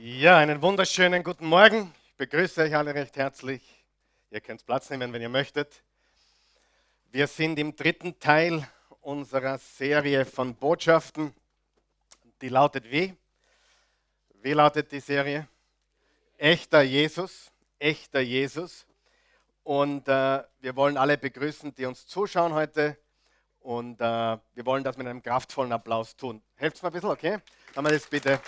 Ja, einen wunderschönen guten Morgen. Ich begrüße euch alle recht herzlich. Ihr könnt Platz nehmen, wenn ihr möchtet. Wir sind im dritten Teil unserer Serie von Botschaften. Die lautet wie? Wie lautet die Serie? Echter Jesus, echter Jesus. Und äh, wir wollen alle begrüßen, die uns zuschauen heute. Und äh, wir wollen das mit einem kraftvollen Applaus tun. Helft mir ein bisschen, okay? Kann man das bitte.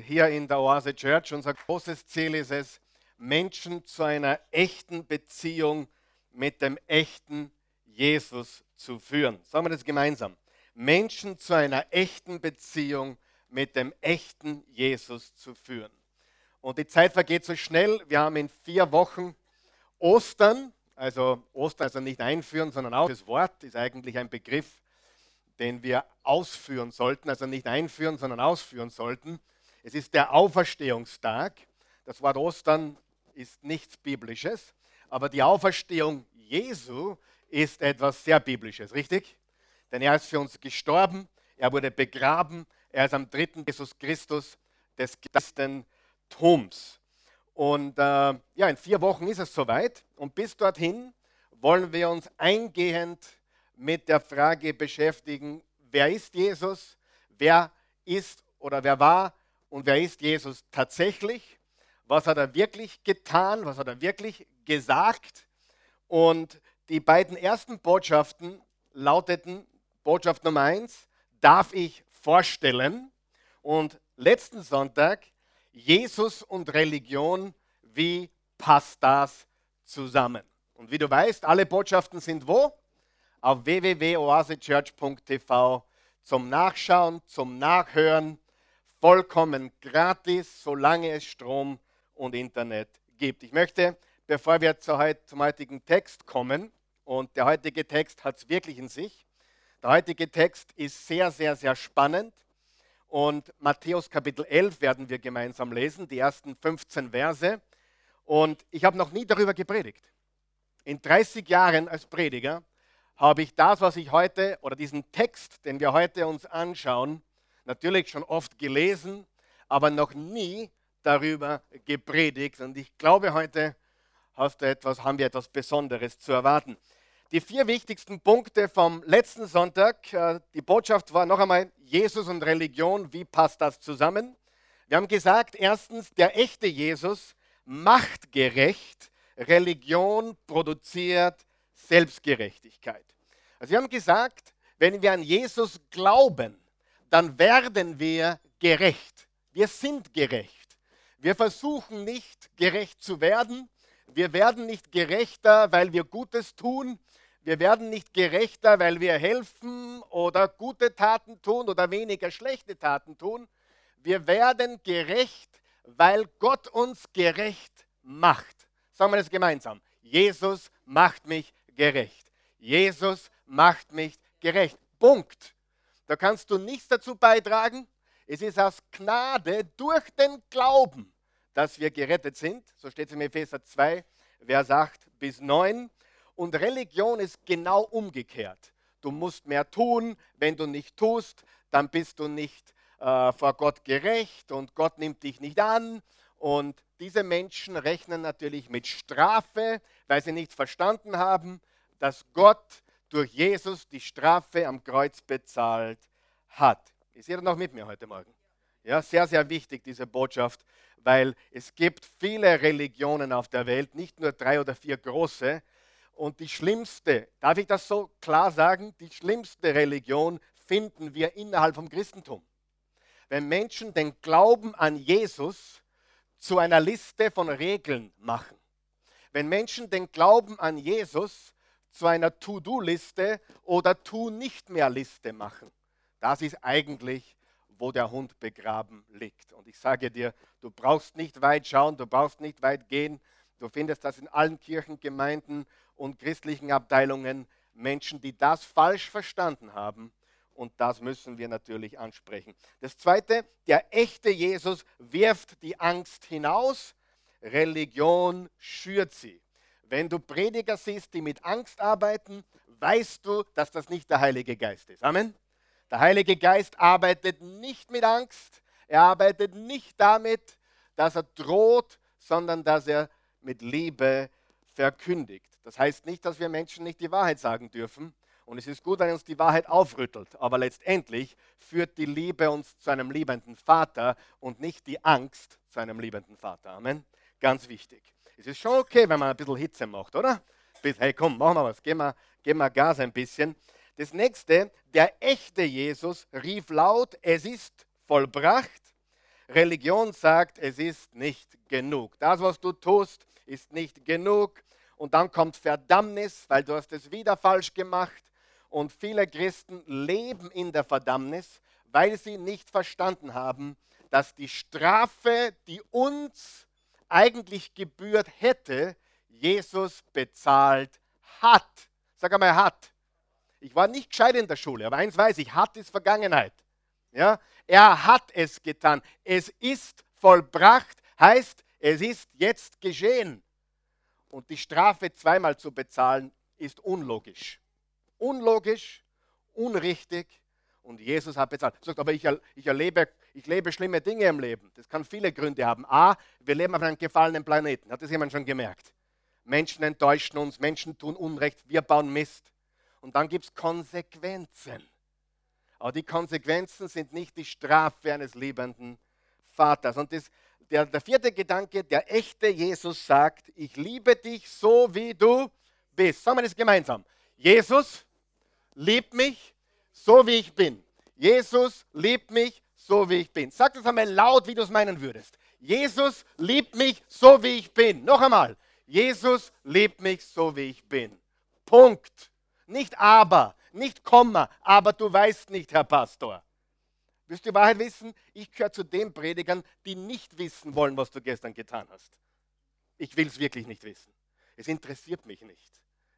Hier in der Oase Church. Unser großes Ziel ist es, Menschen zu einer echten Beziehung mit dem echten Jesus zu führen. Sagen wir das gemeinsam. Menschen zu einer echten Beziehung mit dem echten Jesus zu führen. Und die Zeit vergeht so schnell. Wir haben in vier Wochen Ostern, also Ostern also nicht einführen, sondern auch das Wort ist eigentlich ein Begriff, den wir ausführen sollten, also nicht einführen, sondern ausführen sollten. Es ist der Auferstehungstag. Das Wort Ostern ist nichts Biblisches, aber die Auferstehung Jesu ist etwas sehr Biblisches, richtig? Denn er ist für uns gestorben, er wurde begraben, er ist am dritten Jesus Christus des Christentums. Und äh, ja, in vier Wochen ist es soweit. Und bis dorthin wollen wir uns eingehend mit der Frage beschäftigen, wer ist Jesus, wer ist oder wer war und wer ist Jesus tatsächlich? Was hat er wirklich getan? Was hat er wirklich gesagt? Und die beiden ersten Botschaften lauteten, Botschaft Nummer eins, darf ich vorstellen? Und letzten Sonntag, Jesus und Religion, wie passt das zusammen? Und wie du weißt, alle Botschaften sind wo? Auf www.oasechurch.tv zum Nachschauen, zum Nachhören vollkommen gratis, solange es Strom und Internet gibt. Ich möchte, bevor wir zum heutigen Text kommen, und der heutige Text hat es wirklich in sich, der heutige Text ist sehr, sehr, sehr spannend. Und Matthäus Kapitel 11 werden wir gemeinsam lesen, die ersten 15 Verse. Und ich habe noch nie darüber gepredigt. In 30 Jahren als Prediger habe ich das, was ich heute, oder diesen Text, den wir heute uns anschauen, natürlich schon oft gelesen, aber noch nie darüber gepredigt. Und ich glaube, heute hast du etwas, haben wir etwas Besonderes zu erwarten. Die vier wichtigsten Punkte vom letzten Sonntag, äh, die Botschaft war noch einmal Jesus und Religion, wie passt das zusammen? Wir haben gesagt, erstens, der echte Jesus macht gerecht, Religion produziert Selbstgerechtigkeit. Also wir haben gesagt, wenn wir an Jesus glauben, dann werden wir gerecht. Wir sind gerecht. Wir versuchen nicht gerecht zu werden. Wir werden nicht gerechter, weil wir Gutes tun. Wir werden nicht gerechter, weil wir helfen oder gute Taten tun oder weniger schlechte Taten tun. Wir werden gerecht, weil Gott uns gerecht macht. Sagen wir das gemeinsam. Jesus macht mich gerecht. Jesus macht mich gerecht. Punkt. Da kannst du nichts dazu beitragen. Es ist aus Gnade durch den Glauben, dass wir gerettet sind. So steht es in Epheser 2, Vers 8 bis 9. Und Religion ist genau umgekehrt. Du musst mehr tun. Wenn du nicht tust, dann bist du nicht äh, vor Gott gerecht und Gott nimmt dich nicht an. Und diese Menschen rechnen natürlich mit Strafe, weil sie nicht verstanden haben, dass Gott durch Jesus die Strafe am Kreuz bezahlt hat. Ist jeder noch mit mir heute Morgen? Ja, sehr, sehr wichtig, diese Botschaft, weil es gibt viele Religionen auf der Welt, nicht nur drei oder vier große. Und die schlimmste, darf ich das so klar sagen, die schlimmste Religion finden wir innerhalb vom Christentum. Wenn Menschen den Glauben an Jesus zu einer Liste von Regeln machen. Wenn Menschen den Glauben an Jesus zu einer To-Do-Liste oder Tu-nicht-mehr-Liste machen. Das ist eigentlich, wo der Hund begraben liegt. Und ich sage dir, du brauchst nicht weit schauen, du brauchst nicht weit gehen. Du findest das in allen Kirchengemeinden und christlichen Abteilungen. Menschen, die das falsch verstanden haben. Und das müssen wir natürlich ansprechen. Das Zweite, der echte Jesus wirft die Angst hinaus. Religion schürt sie. Wenn du Prediger siehst, die mit Angst arbeiten, weißt du, dass das nicht der Heilige Geist ist. Amen. Der Heilige Geist arbeitet nicht mit Angst, er arbeitet nicht damit, dass er droht, sondern dass er mit Liebe verkündigt. Das heißt nicht, dass wir Menschen nicht die Wahrheit sagen dürfen. Und es ist gut, wenn uns die Wahrheit aufrüttelt. Aber letztendlich führt die Liebe uns zu einem liebenden Vater und nicht die Angst zu einem liebenden Vater. Amen. Ganz wichtig. Es ist schon okay, wenn man ein bisschen Hitze macht, oder? Hey, komm, machen wir was. Gehen wir, gehen wir Gas ein bisschen. Das nächste, der echte Jesus rief laut, es ist vollbracht. Religion sagt, es ist nicht genug. Das, was du tust, ist nicht genug. Und dann kommt Verdammnis, weil du hast es wieder falsch gemacht. Und viele Christen leben in der Verdammnis, weil sie nicht verstanden haben, dass die Strafe, die uns eigentlich gebührt hätte, Jesus bezahlt hat. Sag einmal, hat. Ich war nicht gescheit in der Schule, aber eins weiß ich, hat ist Vergangenheit. Ja? Er hat es getan. Es ist vollbracht, heißt, es ist jetzt geschehen. Und die Strafe zweimal zu bezahlen, ist unlogisch. Unlogisch, unrichtig. Und Jesus hat bezahlt. Er sagt, aber ich, ich, erlebe, ich lebe schlimme Dinge im Leben. Das kann viele Gründe haben. A, wir leben auf einem gefallenen Planeten. Hat das jemand schon gemerkt? Menschen enttäuschen uns, Menschen tun Unrecht, wir bauen Mist. Und dann gibt es Konsequenzen. Aber die Konsequenzen sind nicht die Strafe eines liebenden Vaters. Und das, der, der vierte Gedanke, der echte Jesus sagt, ich liebe dich so, wie du bist. Sagen wir das gemeinsam. Jesus liebt mich so, wie ich bin. Jesus liebt mich so, wie ich bin. Sag das einmal laut, wie du es meinen würdest. Jesus liebt mich so, wie ich bin. Noch einmal. Jesus liebt mich so, wie ich bin. Punkt. Nicht aber, nicht Komma, aber du weißt nicht, Herr Pastor. Willst du die Wahrheit wissen? Ich gehöre zu den Predigern, die nicht wissen wollen, was du gestern getan hast. Ich will es wirklich nicht wissen. Es interessiert mich nicht.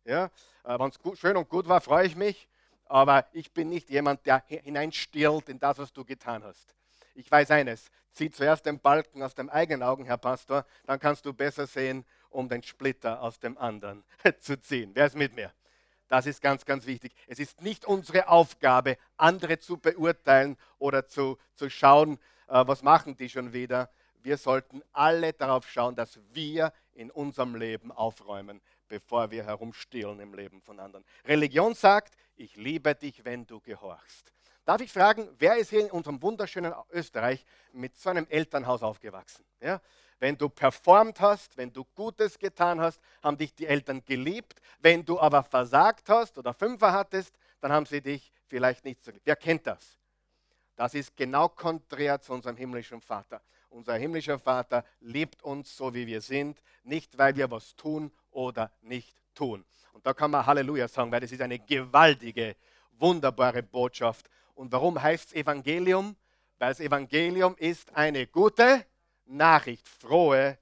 Ja? Äh, Wenn es schön und gut war, freue ich mich. Aber ich bin nicht jemand, der hineinstirlt in das, was du getan hast. Ich weiß eines, zieh zuerst den Balken aus dem eigenen Augen, Herr Pastor, dann kannst du besser sehen, um den Splitter aus dem anderen zu ziehen. Wer ist mit mir? Das ist ganz, ganz wichtig. Es ist nicht unsere Aufgabe, andere zu beurteilen oder zu, zu schauen, äh, was machen die schon wieder. Wir sollten alle darauf schauen, dass wir in unserem Leben aufräumen, bevor wir herumstehlen im Leben von anderen. Religion sagt, ich liebe dich, wenn du gehorchst. Darf ich fragen, wer ist hier in unserem wunderschönen Österreich mit so einem Elternhaus aufgewachsen? Ja? Wenn du performt hast, wenn du Gutes getan hast, haben dich die Eltern geliebt. Wenn du aber versagt hast oder Fünfer hattest, dann haben sie dich vielleicht nicht so geliebt. Wer kennt das? Das ist genau konträr zu unserem himmlischen Vater. Unser himmlischer Vater liebt uns so, wie wir sind, nicht weil wir was tun oder nicht tun. Und da kann man Halleluja sagen, weil das ist eine gewaltige, wunderbare Botschaft. Und warum heißt es Evangelium? Weil das Evangelium ist eine gute Nachricht, frohe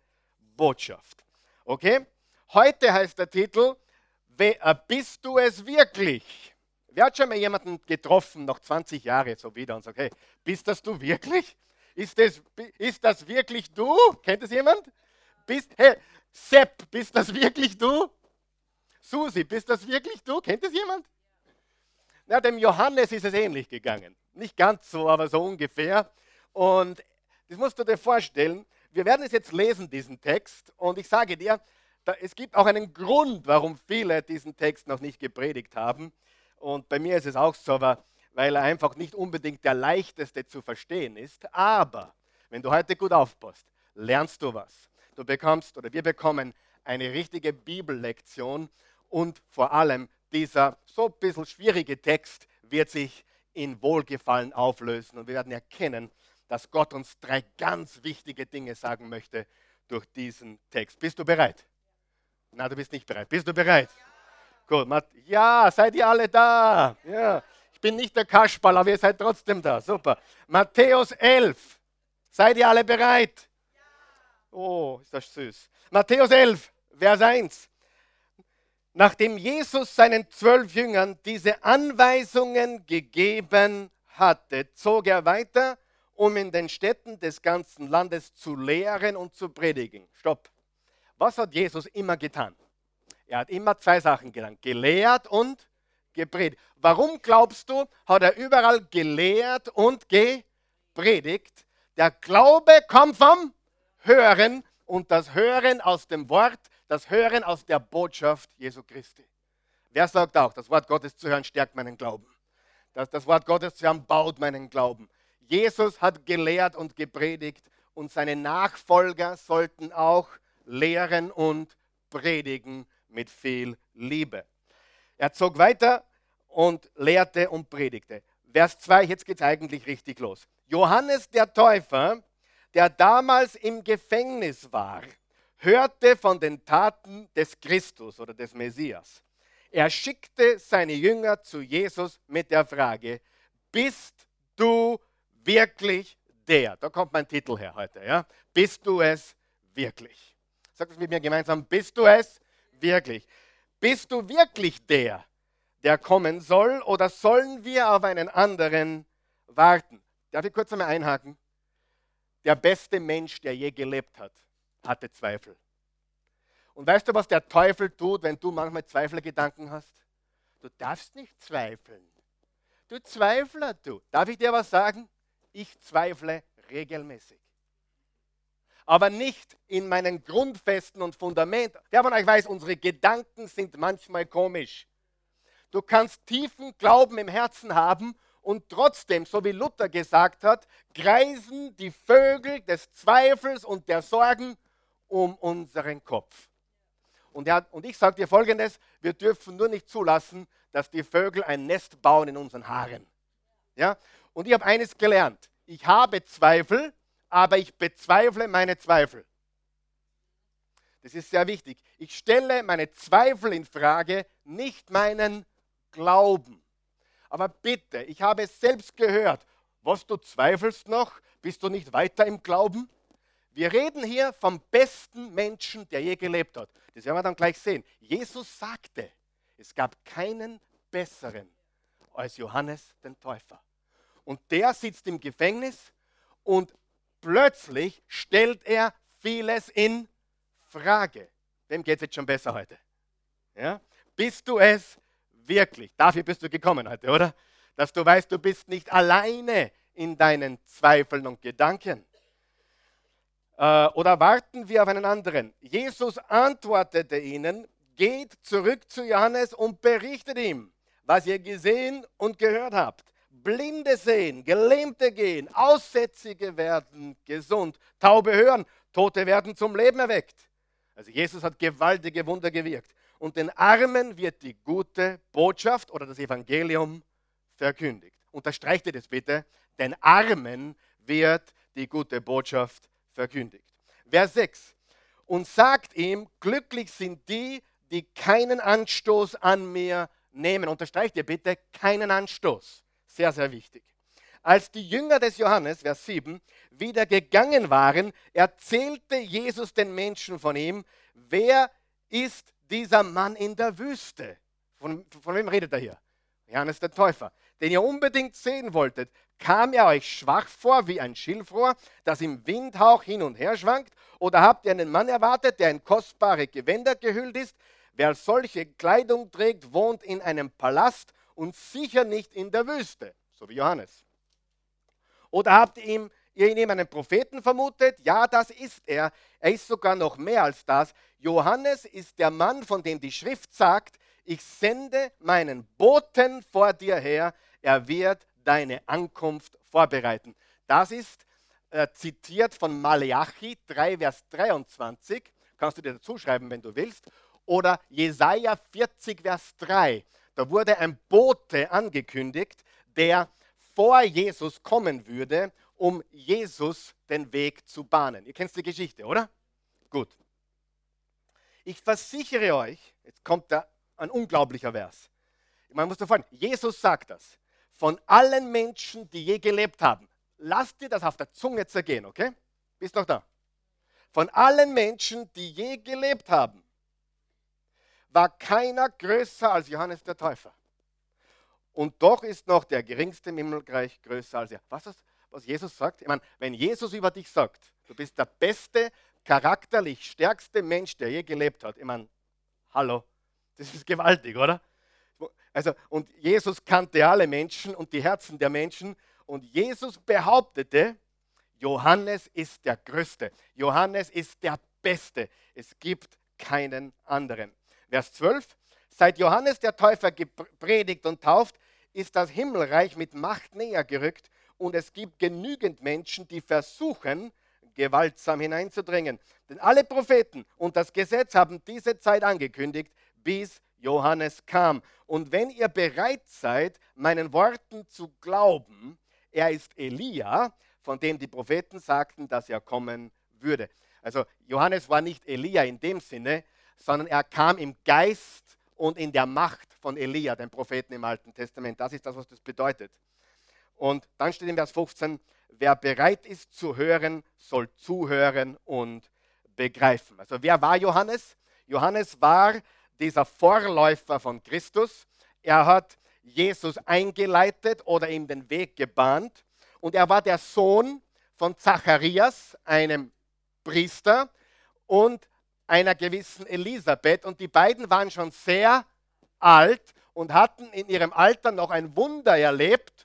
Botschaft. Okay? Heute heißt der Titel, äh, bist du es wirklich? Wer hat schon mal jemanden getroffen, noch 20 Jahre so wieder und sagt, hey, bist das du wirklich? Ist das, ist das wirklich du? Kennt das jemand? Bist, hey, Sepp, bist das wirklich du? Susi, bist das wirklich du? Kennt das jemand? Na, dem Johannes ist es ähnlich gegangen. Nicht ganz so, aber so ungefähr. Und das musst du dir vorstellen. Wir werden es jetzt lesen, diesen Text. Und ich sage dir, da, es gibt auch einen Grund, warum viele diesen Text noch nicht gepredigt haben. Und bei mir ist es auch so, weil er einfach nicht unbedingt der leichteste zu verstehen ist. Aber wenn du heute gut aufpasst, lernst du was. Du bekommst oder wir bekommen eine richtige Bibellektion und vor allem dieser so ein bisschen schwierige Text wird sich in Wohlgefallen auflösen und wir werden erkennen, dass Gott uns drei ganz wichtige Dinge sagen möchte durch diesen Text. Bist du bereit? Na, du bist nicht bereit. Bist du bereit? Ja. Gut, ja, seid ihr alle da? Ja. Ich bin nicht der Kasperl, aber ihr seid trotzdem da. Super. Matthäus 11. Seid ihr alle bereit? Ja. Oh, ist das süß. Matthäus 11, Vers 1. Nachdem Jesus seinen zwölf Jüngern diese Anweisungen gegeben hatte, zog er weiter um in den Städten des ganzen Landes zu lehren und zu predigen. Stopp. Was hat Jesus immer getan? Er hat immer zwei Sachen getan, gelehrt und gepredigt. Warum glaubst du, hat er überall gelehrt und gepredigt? Der Glaube kommt vom Hören und das Hören aus dem Wort, das Hören aus der Botschaft Jesu Christi. Wer sagt auch, das Wort Gottes zu hören stärkt meinen Glauben? Das, das Wort Gottes zu hören baut meinen Glauben. Jesus hat gelehrt und gepredigt und seine Nachfolger sollten auch lehren und predigen mit viel Liebe. Er zog weiter und lehrte und predigte. Vers 2, jetzt geht es eigentlich richtig los. Johannes der Täufer, der damals im Gefängnis war, hörte von den Taten des Christus oder des Messias. Er schickte seine Jünger zu Jesus mit der Frage, bist du wirklich der? Da kommt mein Titel her heute. Ja? Bist du es wirklich? Sag es mit mir gemeinsam, bist du es wirklich? Bist du wirklich der, der kommen soll, oder sollen wir auf einen anderen warten? Darf ich kurz einmal einhaken? Der beste Mensch, der je gelebt hat, hatte Zweifel. Und weißt du, was der Teufel tut, wenn du manchmal Zweifelgedanken hast? Du darfst nicht zweifeln. Du Zweifler, du. Darf ich dir was sagen? Ich zweifle regelmäßig. Aber nicht in meinen Grundfesten und Fundamenten. Wer von euch weiß, unsere Gedanken sind manchmal komisch. Du kannst tiefen Glauben im Herzen haben und trotzdem, so wie Luther gesagt hat, kreisen die Vögel des Zweifels und der Sorgen um unseren Kopf. Und, er, und ich sage dir folgendes: Wir dürfen nur nicht zulassen, dass die Vögel ein Nest bauen in unseren Haaren. Ja? Und ich habe eines gelernt: Ich habe Zweifel, aber ich bezweifle meine Zweifel. Das ist sehr wichtig. Ich stelle meine Zweifel in Frage, nicht meinen Glauben. Aber bitte, ich habe es selbst gehört. Was du zweifelst noch? Bist du nicht weiter im Glauben? Wir reden hier vom besten Menschen, der je gelebt hat. Das werden wir dann gleich sehen. Jesus sagte, es gab keinen besseren als Johannes den Täufer. Und der sitzt im Gefängnis und plötzlich stellt er vieles in Frage. Wem geht es jetzt schon besser heute? Ja? Bist du es wirklich? Dafür bist du gekommen heute, oder? Dass du weißt, du bist nicht alleine in deinen Zweifeln und Gedanken. Äh, oder warten wir auf einen anderen? Jesus antwortete ihnen, geht zurück zu Johannes und berichtet ihm, was ihr gesehen und gehört habt. Blinde sehen, Gelähmte gehen, Aussätzige werden gesund, Taube hören, Tote werden zum Leben erweckt. Also Jesus hat gewaltige Wunder gewirkt. Und den Armen wird die gute Botschaft oder das Evangelium verkündigt. Unterstreicht ihr das bitte? Den Armen wird die gute Botschaft verkündigt. Vers 6. Und sagt ihm, glücklich sind die, die keinen Anstoß an mir nehmen. Unterstreicht ihr bitte, keinen Anstoß. Sehr, sehr wichtig. Als die Jünger des Johannes, Vers 7, wieder gegangen waren, erzählte Jesus den Menschen von ihm, wer ist dieser Mann in der Wüste? Von, von wem redet er hier? Johannes der Täufer, den ihr unbedingt sehen wolltet. Kam er euch schwach vor wie ein Schilfrohr, das im Windhauch hin und her schwankt? Oder habt ihr einen Mann erwartet, der in kostbare Gewänder gehüllt ist? Wer solche Kleidung trägt, wohnt in einem Palast und sicher nicht in der Wüste, so wie Johannes. Oder habt ihr, ihm, ihr in ihm einen Propheten vermutet? Ja, das ist er. Er ist sogar noch mehr als das. Johannes ist der Mann, von dem die Schrift sagt, ich sende meinen Boten vor dir her, er wird deine Ankunft vorbereiten. Das ist äh, zitiert von Maleachi 3, Vers 23. Kannst du dir dazu schreiben, wenn du willst. Oder Jesaja 40, Vers 3. Da wurde ein Bote angekündigt, der vor Jesus kommen würde, um Jesus den Weg zu bahnen. Ihr kennt die Geschichte, oder? Gut. Ich versichere euch, jetzt kommt da ein unglaublicher Vers. Man muss davon, Jesus sagt das. Von allen Menschen, die je gelebt haben, lass dir das auf der Zunge zergehen, okay? Bist noch da? Von allen Menschen, die je gelebt haben, war keiner größer als Johannes der Täufer. Und doch ist noch der geringste im Himmelreich größer als er. Was, ist, was Jesus sagt? Ich meine, wenn Jesus über dich sagt, du bist der beste, charakterlich stärkste Mensch, der je gelebt hat. Ich meine, hallo, das ist gewaltig, oder? Also, und Jesus kannte alle Menschen und die Herzen der Menschen. Und Jesus behauptete, Johannes ist der Größte. Johannes ist der Beste. Es gibt keinen anderen. Vers 12. Seit Johannes der Täufer gepredigt und tauft, ist das Himmelreich mit Macht näher gerückt und es gibt genügend Menschen, die versuchen, gewaltsam hineinzudringen. Denn alle Propheten und das Gesetz haben diese Zeit angekündigt, bis Johannes kam. Und wenn ihr bereit seid, meinen Worten zu glauben, er ist Elia, von dem die Propheten sagten, dass er kommen würde. Also Johannes war nicht Elia in dem Sinne, sondern er kam im Geist und in der Macht von Elia, dem Propheten im Alten Testament. Das ist das, was das bedeutet. Und dann steht in Vers 15, wer bereit ist zu hören, soll zuhören und begreifen. Also wer war Johannes? Johannes war dieser Vorläufer von Christus. Er hat Jesus eingeleitet oder ihm den Weg gebahnt. Und er war der Sohn von Zacharias, einem Priester, und einer gewissen Elisabeth. Und die beiden waren schon sehr alt und hatten in ihrem Alter noch ein Wunder erlebt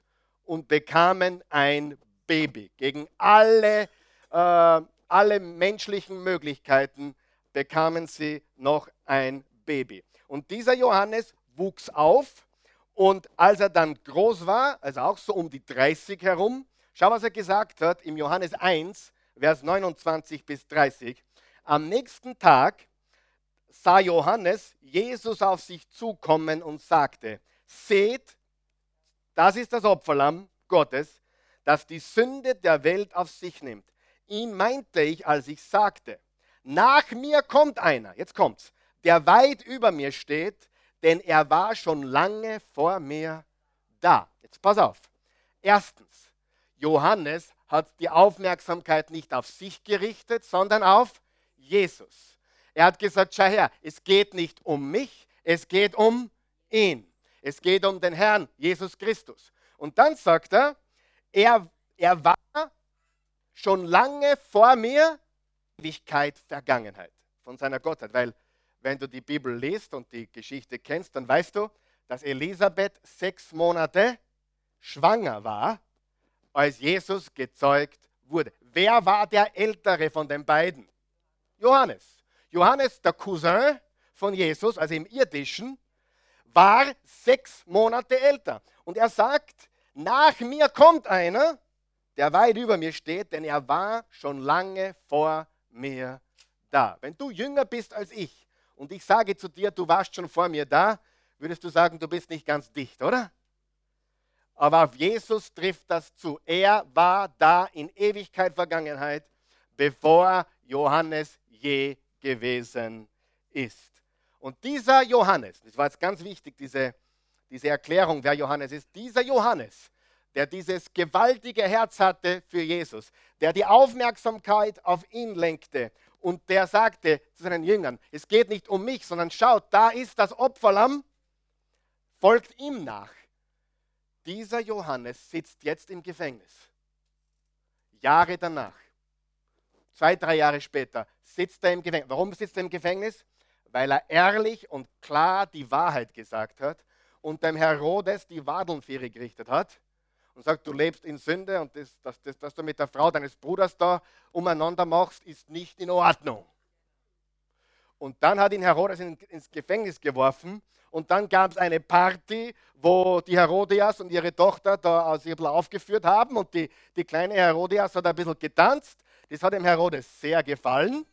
und bekamen ein Baby. Gegen alle, äh, alle menschlichen Möglichkeiten bekamen sie noch ein Baby. Und dieser Johannes wuchs auf und als er dann groß war, also auch so um die 30 herum, schau, was er gesagt hat im Johannes 1, Vers 29 bis 30. Am nächsten Tag sah Johannes Jesus auf sich zukommen und sagte, seht, das ist das Opferlamm Gottes, das die Sünde der Welt auf sich nimmt. Ihn meinte ich, als ich sagte, nach mir kommt einer, jetzt kommt's, der weit über mir steht, denn er war schon lange vor mir da. Jetzt pass auf. Erstens, Johannes hat die Aufmerksamkeit nicht auf sich gerichtet, sondern auf Jesus. Er hat gesagt, schau her, es geht nicht um mich, es geht um ihn. Es geht um den Herrn, Jesus Christus. Und dann sagt er, er, er war schon lange vor mir, Ewigkeit, Vergangenheit von seiner Gottheit. Weil wenn du die Bibel liest und die Geschichte kennst, dann weißt du, dass Elisabeth sechs Monate schwanger war, als Jesus gezeugt wurde. Wer war der Ältere von den beiden? Johannes. Johannes, der Cousin von Jesus, also im irdischen, war sechs Monate älter. Und er sagt, nach mir kommt einer, der weit über mir steht, denn er war schon lange vor mir da. Wenn du jünger bist als ich und ich sage zu dir, du warst schon vor mir da, würdest du sagen, du bist nicht ganz dicht, oder? Aber auf Jesus trifft das zu. Er war da in Ewigkeit Vergangenheit, bevor Johannes je gewesen ist. Und dieser Johannes, das war jetzt ganz wichtig, diese, diese Erklärung, wer Johannes ist, dieser Johannes, der dieses gewaltige Herz hatte für Jesus, der die Aufmerksamkeit auf ihn lenkte und der sagte zu seinen Jüngern, es geht nicht um mich, sondern schaut, da ist das Opferlamm, folgt ihm nach. Dieser Johannes sitzt jetzt im Gefängnis. Jahre danach zwei, drei Jahre später, sitzt er im Gefängnis. Warum sitzt er im Gefängnis? Weil er ehrlich und klar die Wahrheit gesagt hat und dem Herodes die Wadeln gerichtet hat und sagt, du lebst in Sünde und das, das, das, das du mit der Frau deines Bruders da umeinander machst, ist nicht in Ordnung. Und dann hat ihn Herodes ins Gefängnis geworfen und dann gab es eine Party, wo die Herodias und ihre Tochter da sich ein aufgeführt haben und die, die kleine Herodias hat ein bisschen getanzt das hat dem Herodes sehr gefallen.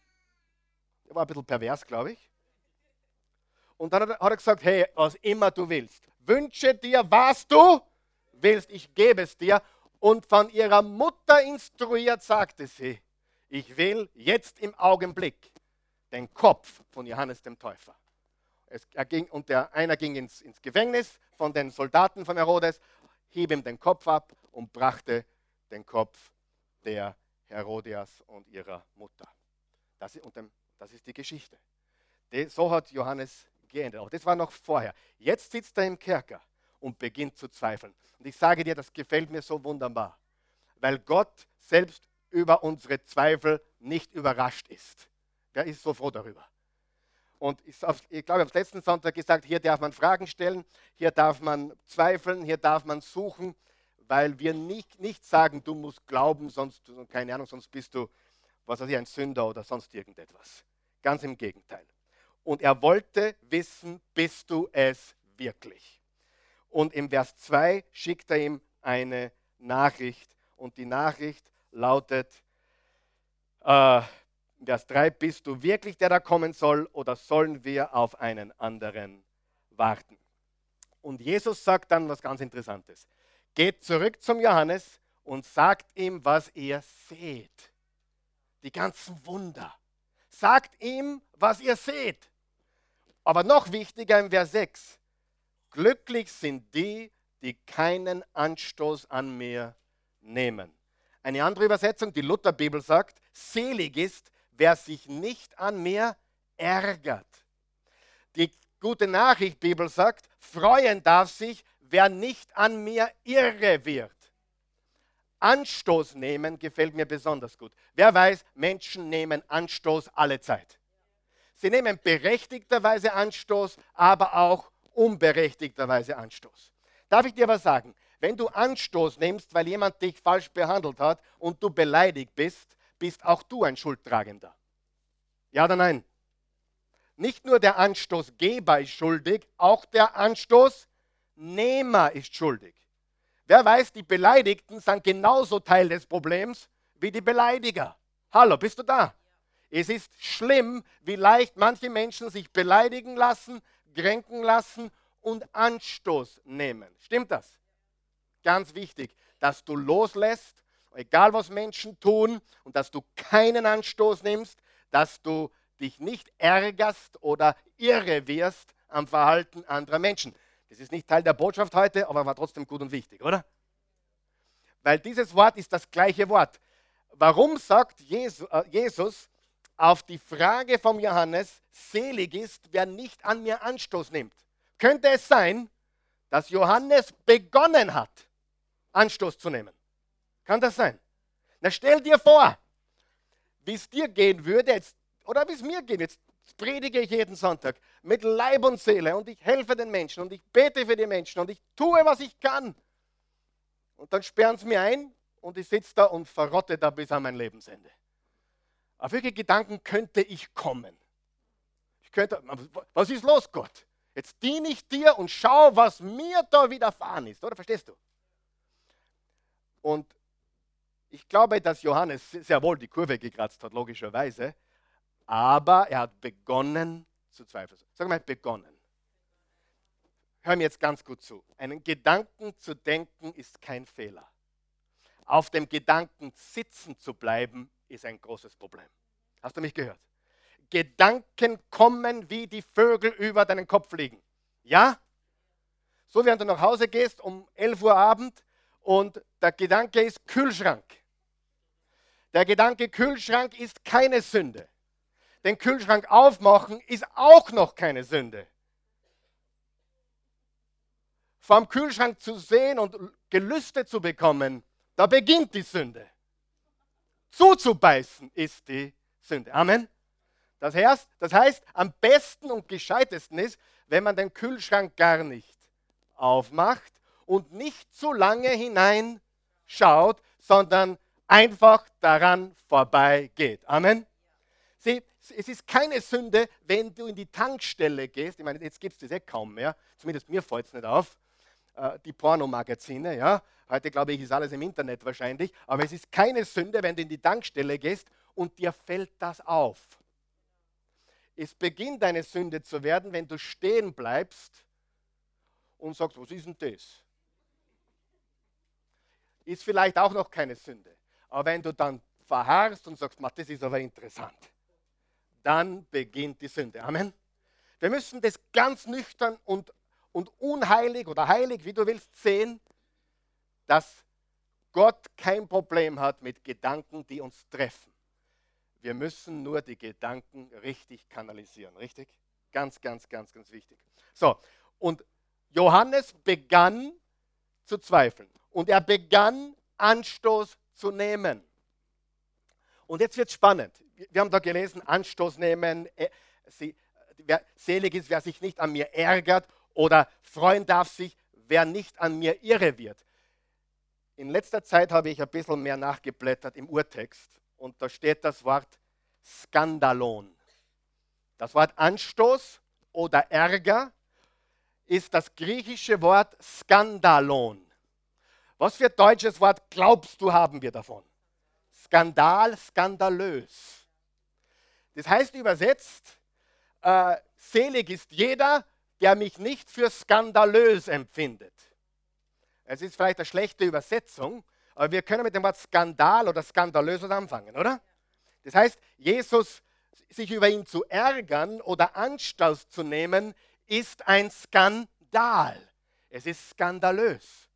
Er war ein bisschen pervers, glaube ich. Und dann hat er gesagt, hey, was immer du willst, wünsche dir, was du willst, ich gebe es dir. Und von ihrer Mutter instruiert sagte sie, ich will jetzt im Augenblick den Kopf von Johannes dem Täufer. Es, er ging, und der einer ging ins, ins Gefängnis von den Soldaten von Herodes, hieb ihm den Kopf ab und brachte den Kopf der Herodias und ihrer Mutter. Das ist, dem, das ist die Geschichte. so hat Johannes geendet. Auch das war noch vorher. Jetzt sitzt er im Kerker und beginnt zu zweifeln. Und ich sage dir, das gefällt mir so wunderbar, weil Gott selbst über unsere Zweifel nicht überrascht ist. Wer ist so froh darüber? Und ich, ich glaube, am letzten Sonntag gesagt, hier darf man Fragen stellen, hier darf man zweifeln, hier darf man suchen, weil wir nicht, nicht sagen, du musst glauben, sonst, keine Ahnung, sonst bist du, was weiß ich, ein Sünder oder sonst irgendetwas. Ganz im Gegenteil. Und er wollte wissen, bist du es wirklich? Und im Vers 2 schickt er ihm eine Nachricht. Und die Nachricht lautet, äh, Vers 3, bist du wirklich der, der kommen soll, oder sollen wir auf einen anderen warten? Und Jesus sagt dann was ganz Interessantes. Geht zurück zum Johannes und sagt ihm, was ihr seht. Die ganzen Wunder. Sagt ihm, was ihr seht. Aber noch wichtiger im Vers 6. Glücklich sind die, die keinen Anstoß an mir nehmen. Eine andere Übersetzung, die Lutherbibel sagt, selig ist, wer sich nicht an mir ärgert. Die gute Nachricht Bibel sagt, freuen darf sich, wer nicht an mir irre wird. Anstoß nehmen gefällt mir besonders gut. Wer weiß, Menschen nehmen Anstoß alle Zeit. Sie nehmen berechtigterweise Anstoß, aber auch unberechtigterweise Anstoß. Darf ich dir was sagen? Wenn du Anstoß nimmst, weil jemand dich falsch behandelt hat und du beleidigt bist, bist auch du ein Schuldtragender. Ja oder nein? Nicht nur der Anstoßgeber ist schuldig, auch der Anstoßnehmer ist schuldig. Wer weiß, die Beleidigten sind genauso Teil des Problems wie die Beleidiger. Hallo, bist du da? Es ist schlimm, wie leicht manche Menschen sich beleidigen lassen, kränken lassen und Anstoß nehmen. Stimmt das? Ganz wichtig, dass du loslässt egal was Menschen tun, und dass du keinen Anstoß nimmst, dass du dich nicht ärgerst oder irre wirst am Verhalten anderer Menschen. Das ist nicht Teil der Botschaft heute, aber war trotzdem gut und wichtig, oder? Weil dieses Wort ist das gleiche Wort. Warum sagt äh, Jesus auf die Frage vom Johannes, selig ist, wer nicht an mir Anstoß nimmt? Könnte es sein, dass Johannes begonnen hat, Anstoß zu nehmen? Kann das sein? Na stell dir vor, wie es dir gehen würde, jetzt, oder wie es mir geht. Jetzt predige ich jeden Sonntag mit Leib und Seele und ich helfe den Menschen und ich bete für die Menschen und ich tue, was ich kann. Und dann sperren sie mir ein und ich sitze da und verrotte da bis an mein Lebensende. Auf welche Gedanken könnte ich kommen? Ich könnte, was ist los, Gott? Jetzt diene ich dir und schau, was mir da widerfahren ist, oder? Verstehst du? Und ich glaube, dass Johannes sehr wohl die Kurve gekratzt hat, logischerweise, aber er hat begonnen zu zweifeln. Sag mal, begonnen. Hör mir jetzt ganz gut zu. Einen Gedanken zu denken ist kein Fehler. Auf dem Gedanken sitzen zu bleiben ist ein großes Problem. Hast du mich gehört? Gedanken kommen wie die Vögel über deinen Kopf fliegen. Ja? So wie du nach Hause gehst um 11 Uhr Abend und der Gedanke ist Kühlschrank. Der Gedanke Kühlschrank ist keine Sünde. Den Kühlschrank aufmachen ist auch noch keine Sünde. Vom Kühlschrank zu sehen und Gelüste zu bekommen, da beginnt die Sünde. Zuzubeißen ist die Sünde. Amen. Das heißt, das heißt, am besten und gescheitesten ist, wenn man den Kühlschrank gar nicht aufmacht und nicht zu lange hineinschaut, sondern einfach daran vorbeigeht. Amen. Sieh, es ist keine Sünde, wenn du in die Tankstelle gehst. Ich meine, jetzt gibt es das eh kaum mehr. Zumindest mir fällt es nicht auf. Äh, die Pornomagazine, ja. Heute glaube ich, ist alles im Internet wahrscheinlich. Aber es ist keine Sünde, wenn du in die Tankstelle gehst und dir fällt das auf. Es beginnt eine Sünde zu werden, wenn du stehen bleibst und sagst, was ist denn das? Ist vielleicht auch noch keine Sünde. Aber wenn du dann verharrst und sagst, das ist aber interessant, dann beginnt die Sünde. Amen. Wir müssen das ganz nüchtern und, und unheilig oder heilig, wie du willst, sehen, dass Gott kein Problem hat mit Gedanken, die uns treffen. Wir müssen nur die Gedanken richtig kanalisieren, richtig? Ganz, ganz, ganz, ganz wichtig. So, und Johannes begann zu zweifeln. Und er begann Anstoß zu nehmen. Und jetzt wird es spannend. Wir haben da gelesen, Anstoß nehmen. Äh, selig ist, wer sich nicht an mir ärgert oder freuen darf sich, wer nicht an mir irre wird. In letzter Zeit habe ich ein bisschen mehr nachgeblättert im Urtext und da steht das Wort Skandalon. Das Wort Anstoß oder Ärger ist das griechische Wort Skandalon. Was für deutsches Wort glaubst du haben wir davon? Skandal, skandalös. Das heißt übersetzt, äh, selig ist jeder, der mich nicht für skandalös empfindet. Es ist vielleicht eine schlechte Übersetzung, aber wir können mit dem Wort Skandal oder skandalös anfangen, oder? Das heißt, Jesus, sich über ihn zu ärgern oder Anstoß zu nehmen, ist ein Skandal. Es ist skandalös.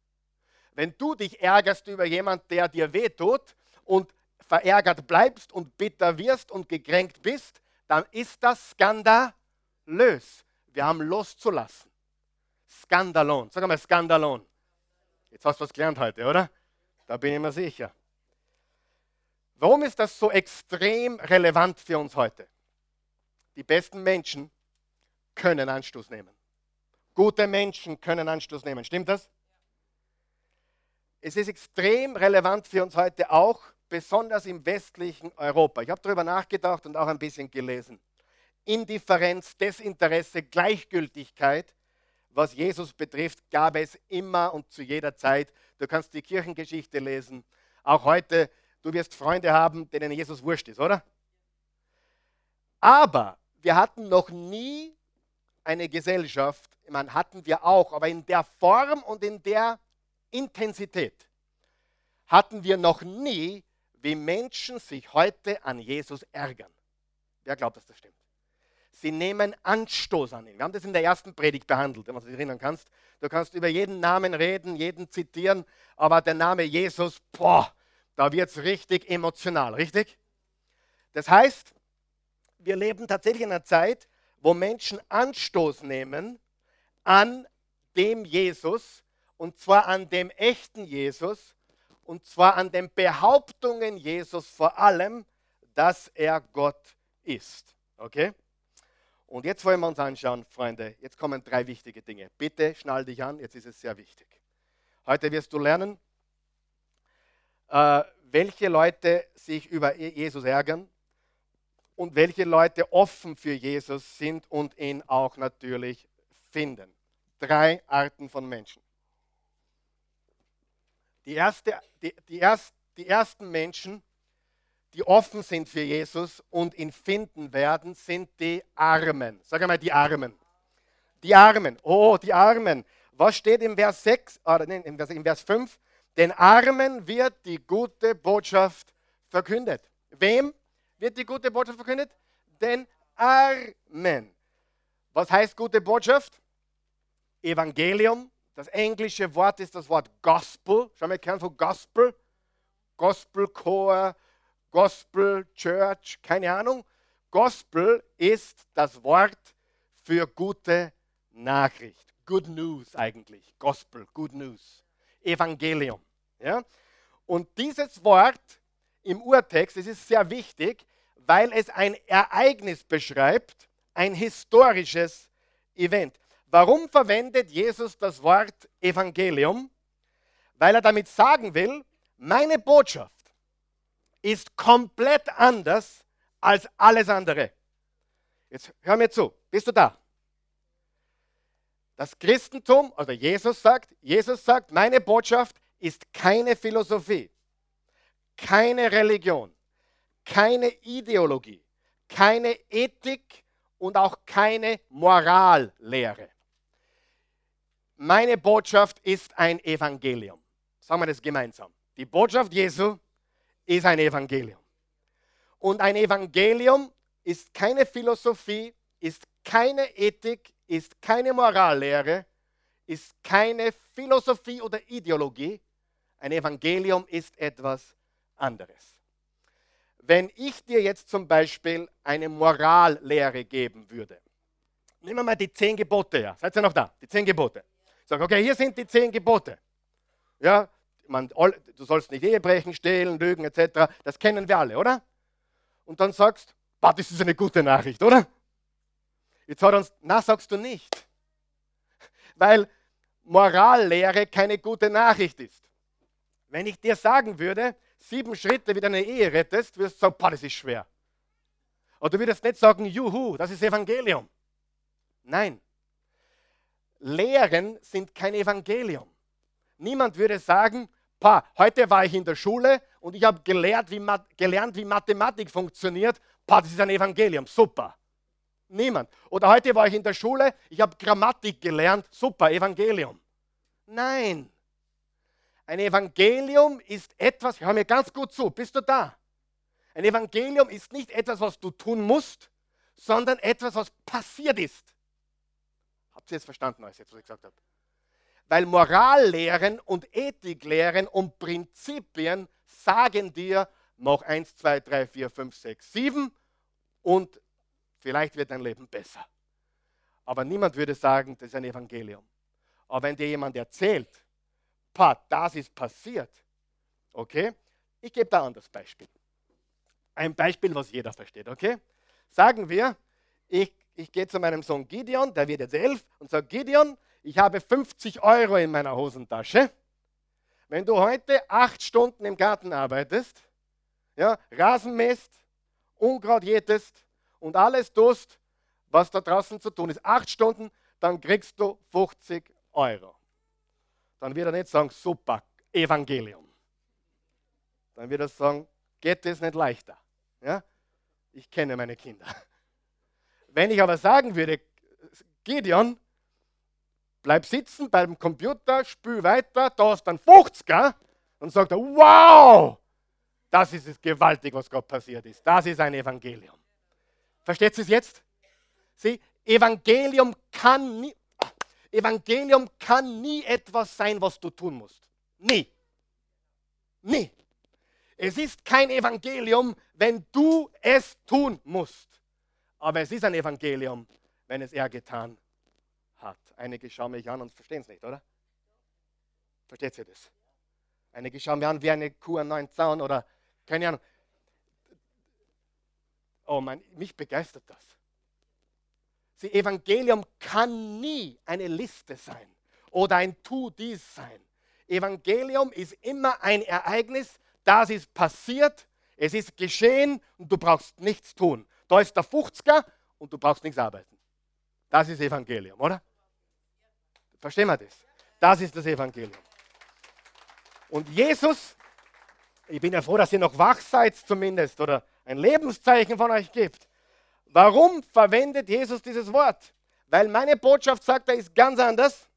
Wenn du dich ärgerst über jemanden, der dir wehtut und verärgert bleibst und bitter wirst und gekränkt bist, dann ist das skandalös. Wir haben loszulassen. Skandalon. Sag mal Skandalon. Jetzt hast du was gelernt heute, oder? Da bin ich mir sicher. Warum ist das so extrem relevant für uns heute? Die besten Menschen können Anstoß nehmen. Gute Menschen können Anstoß nehmen. Stimmt das? Es ist extrem relevant für uns heute auch, besonders im westlichen Europa. Ich habe darüber nachgedacht und auch ein bisschen gelesen. Indifferenz, Desinteresse, Gleichgültigkeit, was Jesus betrifft, gab es immer und zu jeder Zeit. Du kannst die Kirchengeschichte lesen. Auch heute, du wirst Freunde haben, denen Jesus wurscht ist, oder? Aber wir hatten noch nie eine Gesellschaft, man hatten wir auch, aber in der Form und in der Intensität hatten wir noch nie wie Menschen sich heute an Jesus ärgern. Wer glaubt, dass das stimmt? Sie nehmen Anstoß an ihn. Wir haben das in der ersten Predigt behandelt, wenn du dich erinnern kannst. Du kannst über jeden Namen reden, jeden zitieren, aber der Name Jesus, boah, da wird es richtig emotional, richtig? Das heißt, wir leben tatsächlich in einer Zeit, wo Menschen Anstoß nehmen an dem Jesus, und zwar an dem echten Jesus, und zwar an den Behauptungen Jesus vor allem, dass er Gott ist. Okay? Und jetzt wollen wir uns anschauen, Freunde, jetzt kommen drei wichtige Dinge. Bitte schnall dich an, jetzt ist es sehr wichtig. Heute wirst du lernen, äh, welche Leute sich über Jesus ärgern und welche Leute offen für Jesus sind und ihn auch natürlich finden. Drei Arten von Menschen. Die, erste, die, die, erst, die ersten Menschen, die offen sind für Jesus und ihn finden werden, sind die Armen. Sag einmal die Armen. Die Armen. Oh, die Armen. Was steht im Vers 6, oder nein, im Vers, im Vers 5? Den Armen wird die gute Botschaft verkündet. Wem wird die gute Botschaft verkündet? Den Armen. Was heißt gute Botschaft? Evangelium, das englische Wort ist das Wort Gospel. Schau mal, Kern von Gospel. Gospel Chor, Gospel Church, keine Ahnung. Gospel ist das Wort für gute Nachricht. Good News eigentlich. Gospel, Good News. Evangelium. Ja? Und dieses Wort im Urtext, es ist sehr wichtig, weil es ein Ereignis beschreibt, ein historisches Event. Warum verwendet Jesus das Wort Evangelium? Weil er damit sagen will, meine Botschaft ist komplett anders als alles andere. Jetzt hör mir zu, bist du da? Das Christentum, also Jesus sagt, Jesus sagt, meine Botschaft ist keine Philosophie, keine Religion, keine Ideologie, keine Ethik und auch keine Morallehre. Meine Botschaft ist ein Evangelium. Sagen wir das gemeinsam. Die Botschaft Jesu ist ein Evangelium. Und ein Evangelium ist keine Philosophie, ist keine Ethik, ist keine Morallehre, ist keine Philosophie oder Ideologie. Ein Evangelium ist etwas anderes. Wenn ich dir jetzt zum Beispiel eine Morallehre geben würde, nehmen wir mal die zehn Gebote her. Seid ihr noch da? Die zehn Gebote. Sag, okay, hier sind die zehn Gebote. Ja, man, du sollst nicht Ehe brechen, stehlen, lügen etc. Das kennen wir alle, oder? Und dann sagst, bah, das ist eine gute Nachricht, oder? Jetzt hat uns, na sagst du nicht. Weil Morallehre keine gute Nachricht ist. Wenn ich dir sagen würde, sieben Schritte, wie du deine Ehe rettest, wirst du sagen, boah, das ist schwer. Oder du würdest nicht sagen, juhu, das ist Evangelium. Nein. Lehren sind kein Evangelium. Niemand würde sagen, pa, heute war ich in der Schule und ich habe gelernt wie, gelernt, wie Mathematik funktioniert. Pa, das ist ein Evangelium, super. Niemand. Oder heute war ich in der Schule, ich habe Grammatik gelernt, super, Evangelium. Nein. Ein Evangelium ist etwas, hör mir ganz gut zu, bist du da? Ein Evangelium ist nicht etwas, was du tun musst, sondern etwas, was passiert ist. Habt ihr jetzt verstanden, was ich gesagt habe? Weil Morallehren und Ethiklehren und Prinzipien sagen dir noch 1, 2, 3, 4, 5, 6, 7 und vielleicht wird dein Leben besser. Aber niemand würde sagen, das ist ein Evangelium. Aber wenn dir jemand erzählt, das ist passiert, okay, ich gebe da ein anderes Beispiel. Ein Beispiel, was jeder versteht, okay? Sagen wir, ich, ich gehe zu meinem Sohn Gideon, der wird jetzt elf, und sage, Gideon, ich habe 50 Euro in meiner Hosentasche. Wenn du heute acht Stunden im Garten arbeitest, ja, Rasen mähst, Unkraut jätest und alles tust, was da draußen zu tun ist, acht Stunden, dann kriegst du 50 Euro. Dann wird er nicht sagen, super, Evangelium. Dann wird er sagen, geht es nicht leichter. Ja? Ich kenne meine Kinder. Wenn ich aber sagen würde, Gideon, bleib sitzen beim Computer, spül weiter, da ist dann 50er, dann sagt er, wow, das ist es gewaltig, was Gott passiert ist. Das ist ein Evangelium. Versteht ihr es jetzt? Sieh, Evangelium kann nie, Evangelium kann nie etwas sein, was du tun musst. Nie. Nie. Es ist kein Evangelium, wenn du es tun musst. Aber es ist ein Evangelium, wenn es er getan hat. Einige schauen mich an und verstehen es nicht, oder? Versteht ihr das? Einige schauen mich an wie eine Kuh an neuen Zaun oder keine Ahnung. Oh Mann, mich begeistert das. Das Evangelium kann nie eine Liste sein oder ein Tu dies sein. Evangelium ist immer ein Ereignis, das ist passiert, es ist geschehen und du brauchst nichts tun. Da ist der 50er und du brauchst nichts arbeiten. Das ist Evangelium, oder? Verstehen wir das? Das ist das Evangelium. Und Jesus, ich bin ja froh, dass ihr noch wach seid zumindest oder ein Lebenszeichen von euch gibt. Warum verwendet Jesus dieses Wort? Weil meine Botschaft sagt, er ist ganz anders.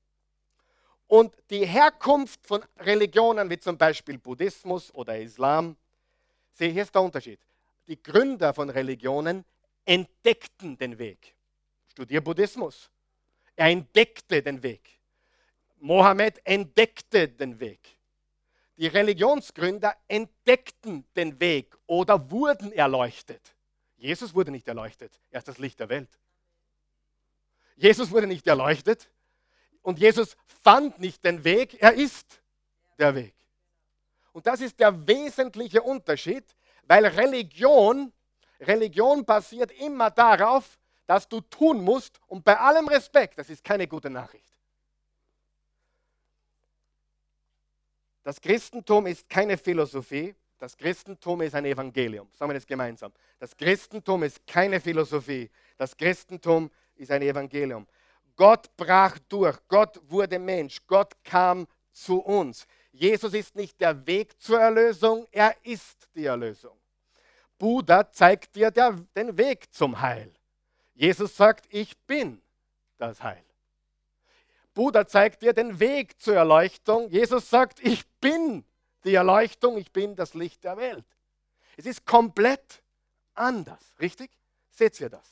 Und die Herkunft von Religionen, wie zum Beispiel Buddhismus oder Islam, sehe hier ist der Unterschied. Die Gründer von Religionen entdeckten den Weg. Studier Buddhismus. Er entdeckte den Weg. Mohammed entdeckte den Weg. Die Religionsgründer entdeckten den Weg oder wurden erleuchtet. Jesus wurde nicht erleuchtet, er ist das Licht der Welt. Jesus wurde nicht erleuchtet und Jesus fand nicht den Weg, er ist der Weg. Und das ist der wesentliche Unterschied, weil Religion, Religion basiert immer darauf, dass du tun musst und bei allem Respekt, das ist keine gute Nachricht. Das Christentum ist keine Philosophie, das Christentum ist ein Evangelium. Sagen wir das gemeinsam. Das Christentum ist keine Philosophie, das Christentum ist ein Evangelium. Gott brach durch, Gott wurde Mensch, Gott kam zu uns. Jesus ist nicht der Weg zur Erlösung, er ist die Erlösung. Buddha zeigt dir den Weg zum Heil. Jesus sagt, ich bin das Heil. Buddha zeigt dir den Weg zur Erleuchtung. Jesus sagt, ich bin die Erleuchtung, ich bin das Licht der Welt. Es ist komplett anders, richtig? Seht ihr das?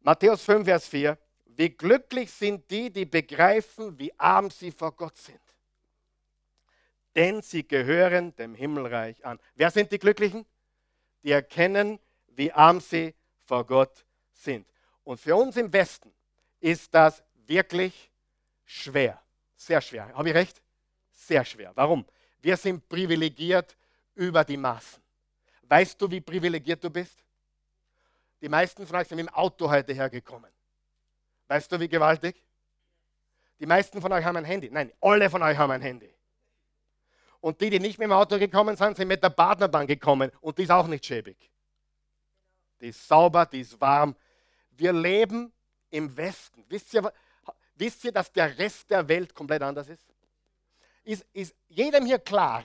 Matthäus 5, Vers 4. Wie glücklich sind die, die begreifen, wie arm sie vor Gott sind. Denn sie gehören dem Himmelreich an. Wer sind die Glücklichen? Die erkennen, wie arm sie vor Gott sind. Und für uns im Westen ist das wirklich schwer. Sehr schwer. Habe ich recht? Sehr schwer. Warum? Wir sind privilegiert über die Maßen. Weißt du, wie privilegiert du bist? Die meisten von euch sind mit dem Auto heute hergekommen. Weißt du, wie gewaltig? Die meisten von euch haben ein Handy. Nein, alle von euch haben ein Handy. Und die, die nicht mit dem Auto gekommen sind, sind mit der Partnerbahn gekommen. Und die ist auch nicht schäbig. Die ist sauber, die ist warm. Wir leben im Westen. Wisst ihr, wisst ihr, dass der Rest der Welt komplett anders ist? Ist, ist jedem hier klar,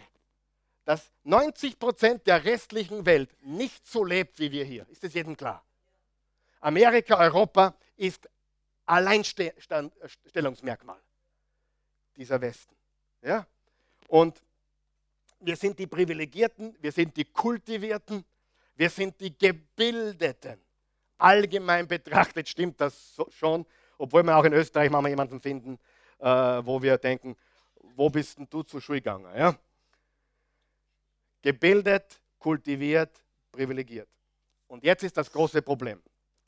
dass 90 Prozent der restlichen Welt nicht so lebt wie wir hier? Ist das jedem klar? Amerika, Europa ist Alleinstellungsmerkmal dieser Westen. Ja? Und wir sind die Privilegierten, wir sind die Kultivierten, wir sind die Gebildeten. Allgemein betrachtet stimmt das schon, obwohl wir auch in Österreich manchmal jemanden finden, äh, wo wir denken, wo bist denn du zur Schule gegangen? Ja? Gebildet, kultiviert, privilegiert. Und jetzt ist das große Problem.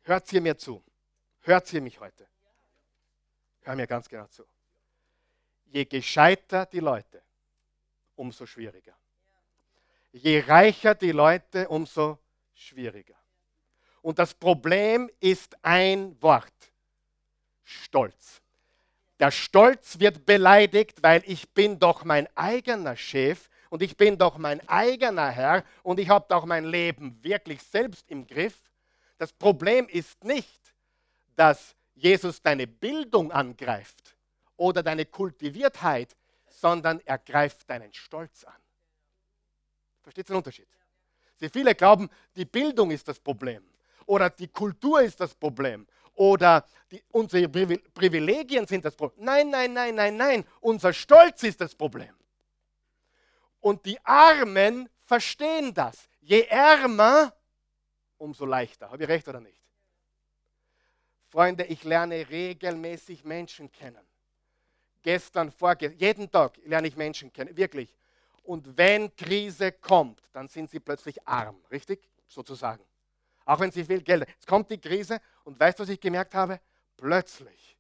Hört ihr mir zu? Hört ihr mich heute? Hör mir ganz genau zu. Je gescheiter die Leute, umso schwieriger. Je reicher die Leute, umso schwieriger. Und das Problem ist ein Wort. Stolz. Der Stolz wird beleidigt, weil ich bin doch mein eigener Chef und ich bin doch mein eigener Herr und ich habe doch mein Leben wirklich selbst im Griff. Das Problem ist nicht, dass Jesus deine Bildung angreift oder deine Kultiviertheit, sondern er greift deinen Stolz an. Versteht ihr den Unterschied? Sie viele glauben, die Bildung ist das Problem oder die Kultur ist das Problem oder die, unsere Privilegien sind das Problem. Nein, nein, nein, nein, nein. Unser Stolz ist das Problem. Und die Armen verstehen das. Je ärmer, umso leichter. Habe ich recht oder nicht? Freunde, ich lerne regelmäßig Menschen kennen. Gestern, vorgestern, jeden Tag lerne ich Menschen kennen, wirklich. Und wenn Krise kommt, dann sind sie plötzlich arm, richtig? Sozusagen. Auch wenn sie viel Geld haben. Jetzt kommt die Krise und weißt du, was ich gemerkt habe? Plötzlich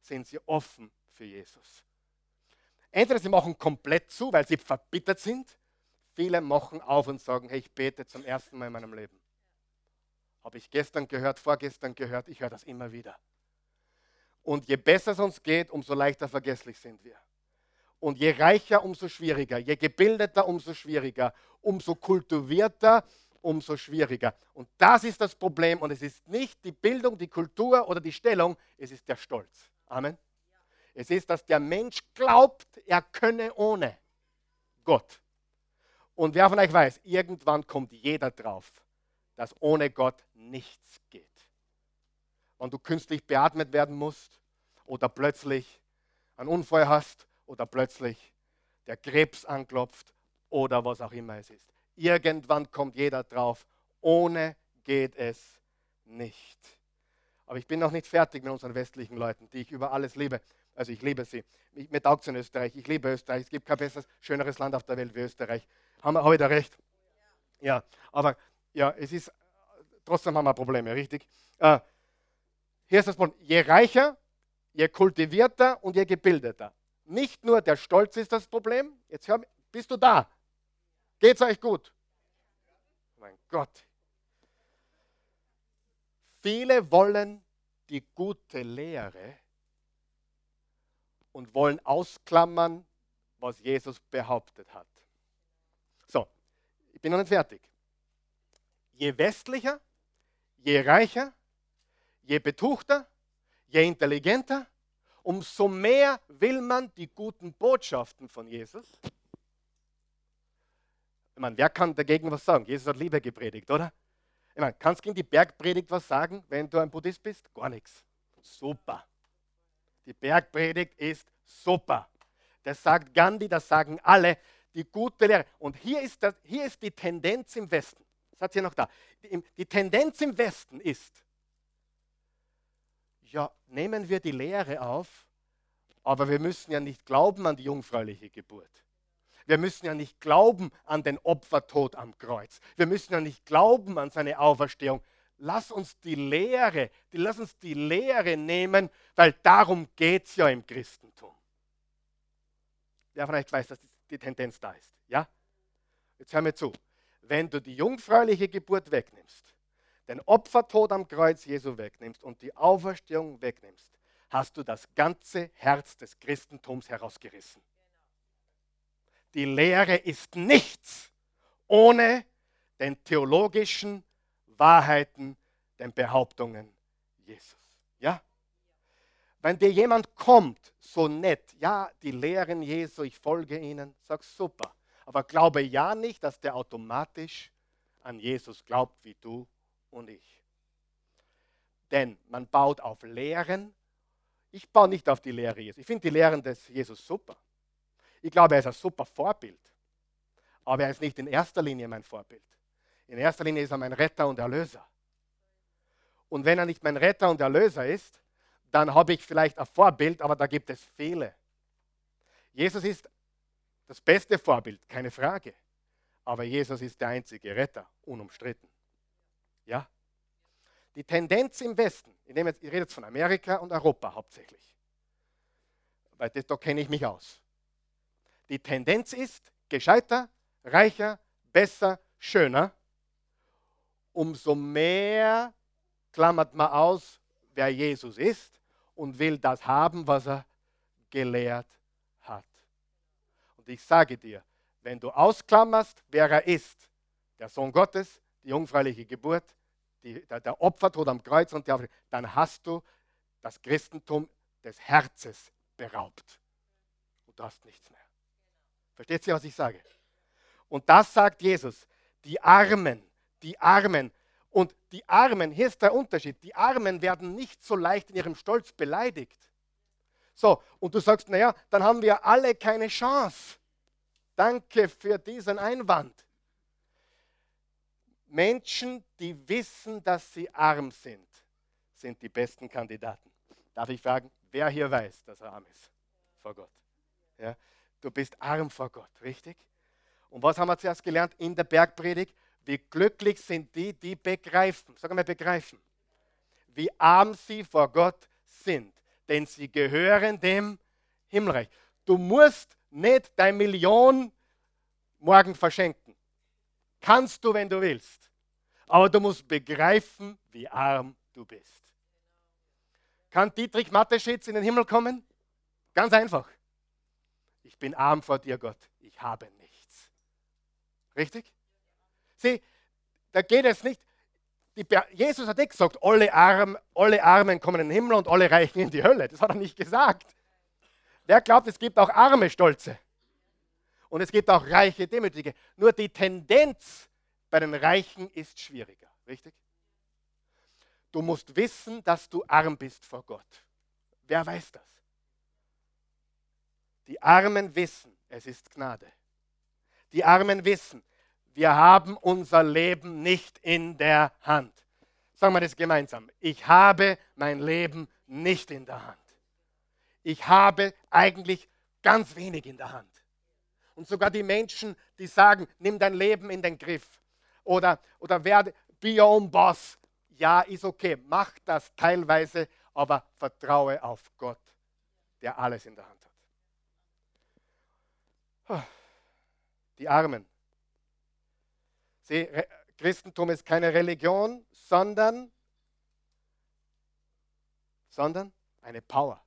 sind sie offen für Jesus. Entweder sie machen komplett zu, weil sie verbittert sind. Viele machen auf und sagen, hey, ich bete zum ersten Mal in meinem Leben. Habe ich gestern gehört, vorgestern gehört, ich höre das immer wieder. Und je besser es uns geht, umso leichter vergesslich sind wir. Und je reicher, umso schwieriger. Je gebildeter, umso schwieriger. Umso kultivierter, umso schwieriger. Und das ist das Problem. Und es ist nicht die Bildung, die Kultur oder die Stellung, es ist der Stolz. Amen. Es ist, dass der Mensch glaubt, er könne ohne Gott. Und wer von euch weiß, irgendwann kommt jeder drauf, dass ohne Gott nichts geht. Wenn du künstlich beatmet werden musst oder plötzlich einen Unfall hast oder plötzlich der Krebs anklopft oder was auch immer es ist. Irgendwann kommt jeder drauf, ohne geht es nicht. Aber ich bin noch nicht fertig mit unseren westlichen Leuten, die ich über alles liebe. Also ich liebe sie. mir taugt es in Österreich. Ich liebe Österreich. Es gibt kein besseres, schöneres Land auf der Welt wie Österreich. Haben wir heute recht? Ja, aber ja, es ist, trotzdem haben wir Probleme, richtig? Äh, hier ist das Problem. Je reicher, je kultivierter und je gebildeter. Nicht nur der Stolz ist das Problem. Jetzt hör, bist du da? Geht es euch gut? Mein Gott. Viele wollen die gute Lehre und wollen ausklammern, was Jesus behauptet hat. So, ich bin noch nicht fertig. Je westlicher, je reicher, je betuchter, je intelligenter, umso mehr will man die guten Botschaften von Jesus ich meine, wer kann dagegen was sagen? Jesus hat Liebe gepredigt, oder? Ich meine, kannst du gegen die Bergpredigt was sagen, wenn du ein Buddhist bist? Gar nichts. Super. Die Bergpredigt ist super. Das sagt Gandhi, das sagen alle. Die gute Lehre. Und hier ist, das, hier ist die Tendenz im Westen. Hat hier noch da. Die, die Tendenz im Westen ist, ja, nehmen wir die Lehre auf, aber wir müssen ja nicht glauben an die jungfräuliche Geburt. Wir müssen ja nicht glauben an den Opfertod am Kreuz. Wir müssen ja nicht glauben an seine Auferstehung. Lass uns die Lehre, die, lass uns die Lehre nehmen, weil darum geht es ja im Christentum. Wer euch weiß, dass die Tendenz da ist? Ja? Jetzt hör mir zu. Wenn du die jungfräuliche Geburt wegnimmst, den Opfertod am Kreuz Jesu wegnimmst und die Auferstehung wegnimmst, hast du das ganze Herz des Christentums herausgerissen. Die Lehre ist nichts ohne den theologischen Wahrheiten, den Behauptungen Jesus. Ja? Wenn dir jemand kommt, so nett, ja, die Lehren Jesu, ich folge ihnen, sag super. Aber glaube ja nicht, dass der automatisch an Jesus glaubt wie du und ich. Denn man baut auf Lehren. Ich baue nicht auf die Lehre Jesus. Ich finde die Lehren des Jesus super. Ich glaube, er ist ein super Vorbild. Aber er ist nicht in erster Linie mein Vorbild. In erster Linie ist er mein Retter und Erlöser. Und wenn er nicht mein Retter und Erlöser ist, dann habe ich vielleicht ein Vorbild, aber da gibt es viele. Jesus ist das beste Vorbild, keine Frage. Aber Jesus ist der einzige Retter, unumstritten. Ja? Die Tendenz im Westen, ich, nehme jetzt, ich rede jetzt von Amerika und Europa hauptsächlich, weil da kenne ich mich aus. Die Tendenz ist gescheiter, reicher, besser, schöner. Umso mehr klammert man aus, wer Jesus ist und will das haben, was er gelehrt hat. Und ich sage dir, wenn du ausklammerst, wer er ist, der Sohn Gottes, die jungfräuliche Geburt, die, der, der Opfertod am Kreuz und die dann hast du das Christentum des Herzens beraubt. Und du hast nichts mehr. Versteht ihr, was ich sage? Und das sagt Jesus. Die Armen, die Armen. Und die Armen, hier ist der Unterschied, die Armen werden nicht so leicht in ihrem Stolz beleidigt. So, und du sagst, naja, dann haben wir alle keine Chance. Danke für diesen Einwand. Menschen, die wissen, dass sie arm sind, sind die besten Kandidaten. Darf ich fragen, wer hier weiß, dass er arm ist vor Gott? Ja? Du bist arm vor Gott, richtig? Und was haben wir zuerst gelernt in der Bergpredigt? Wie glücklich sind die, die begreifen. Sag mal, begreifen. Wie arm sie vor Gott sind. Denn sie gehören dem Himmelreich. Du musst nicht deine Million morgen verschenken. Kannst du, wenn du willst. Aber du musst begreifen, wie arm du bist. Kann Dietrich Mateschitz in den Himmel kommen? Ganz einfach. Ich bin arm vor dir, Gott. Ich habe nichts. Richtig? Sieh, da geht es nicht. Jesus hat nicht gesagt, alle, Arm, alle Armen kommen in den Himmel und alle Reichen in die Hölle. Das hat er nicht gesagt. Wer glaubt, es gibt auch arme Stolze? Und es gibt auch reiche Demütige. Nur die Tendenz bei den Reichen ist schwieriger. Richtig? Du musst wissen, dass du arm bist vor Gott. Wer weiß das? Die Armen wissen, es ist Gnade. Die Armen wissen, wir haben unser Leben nicht in der Hand. Sagen wir das gemeinsam. Ich habe mein Leben nicht in der Hand. Ich habe eigentlich ganz wenig in der Hand. Und sogar die Menschen, die sagen, nimm dein Leben in den Griff oder, oder werde, be your own boss. Ja, ist okay, mach das teilweise, aber vertraue auf Gott, der alles in der Hand hat. Die Armen. Sie, Christentum ist keine Religion, sondern, sondern eine Power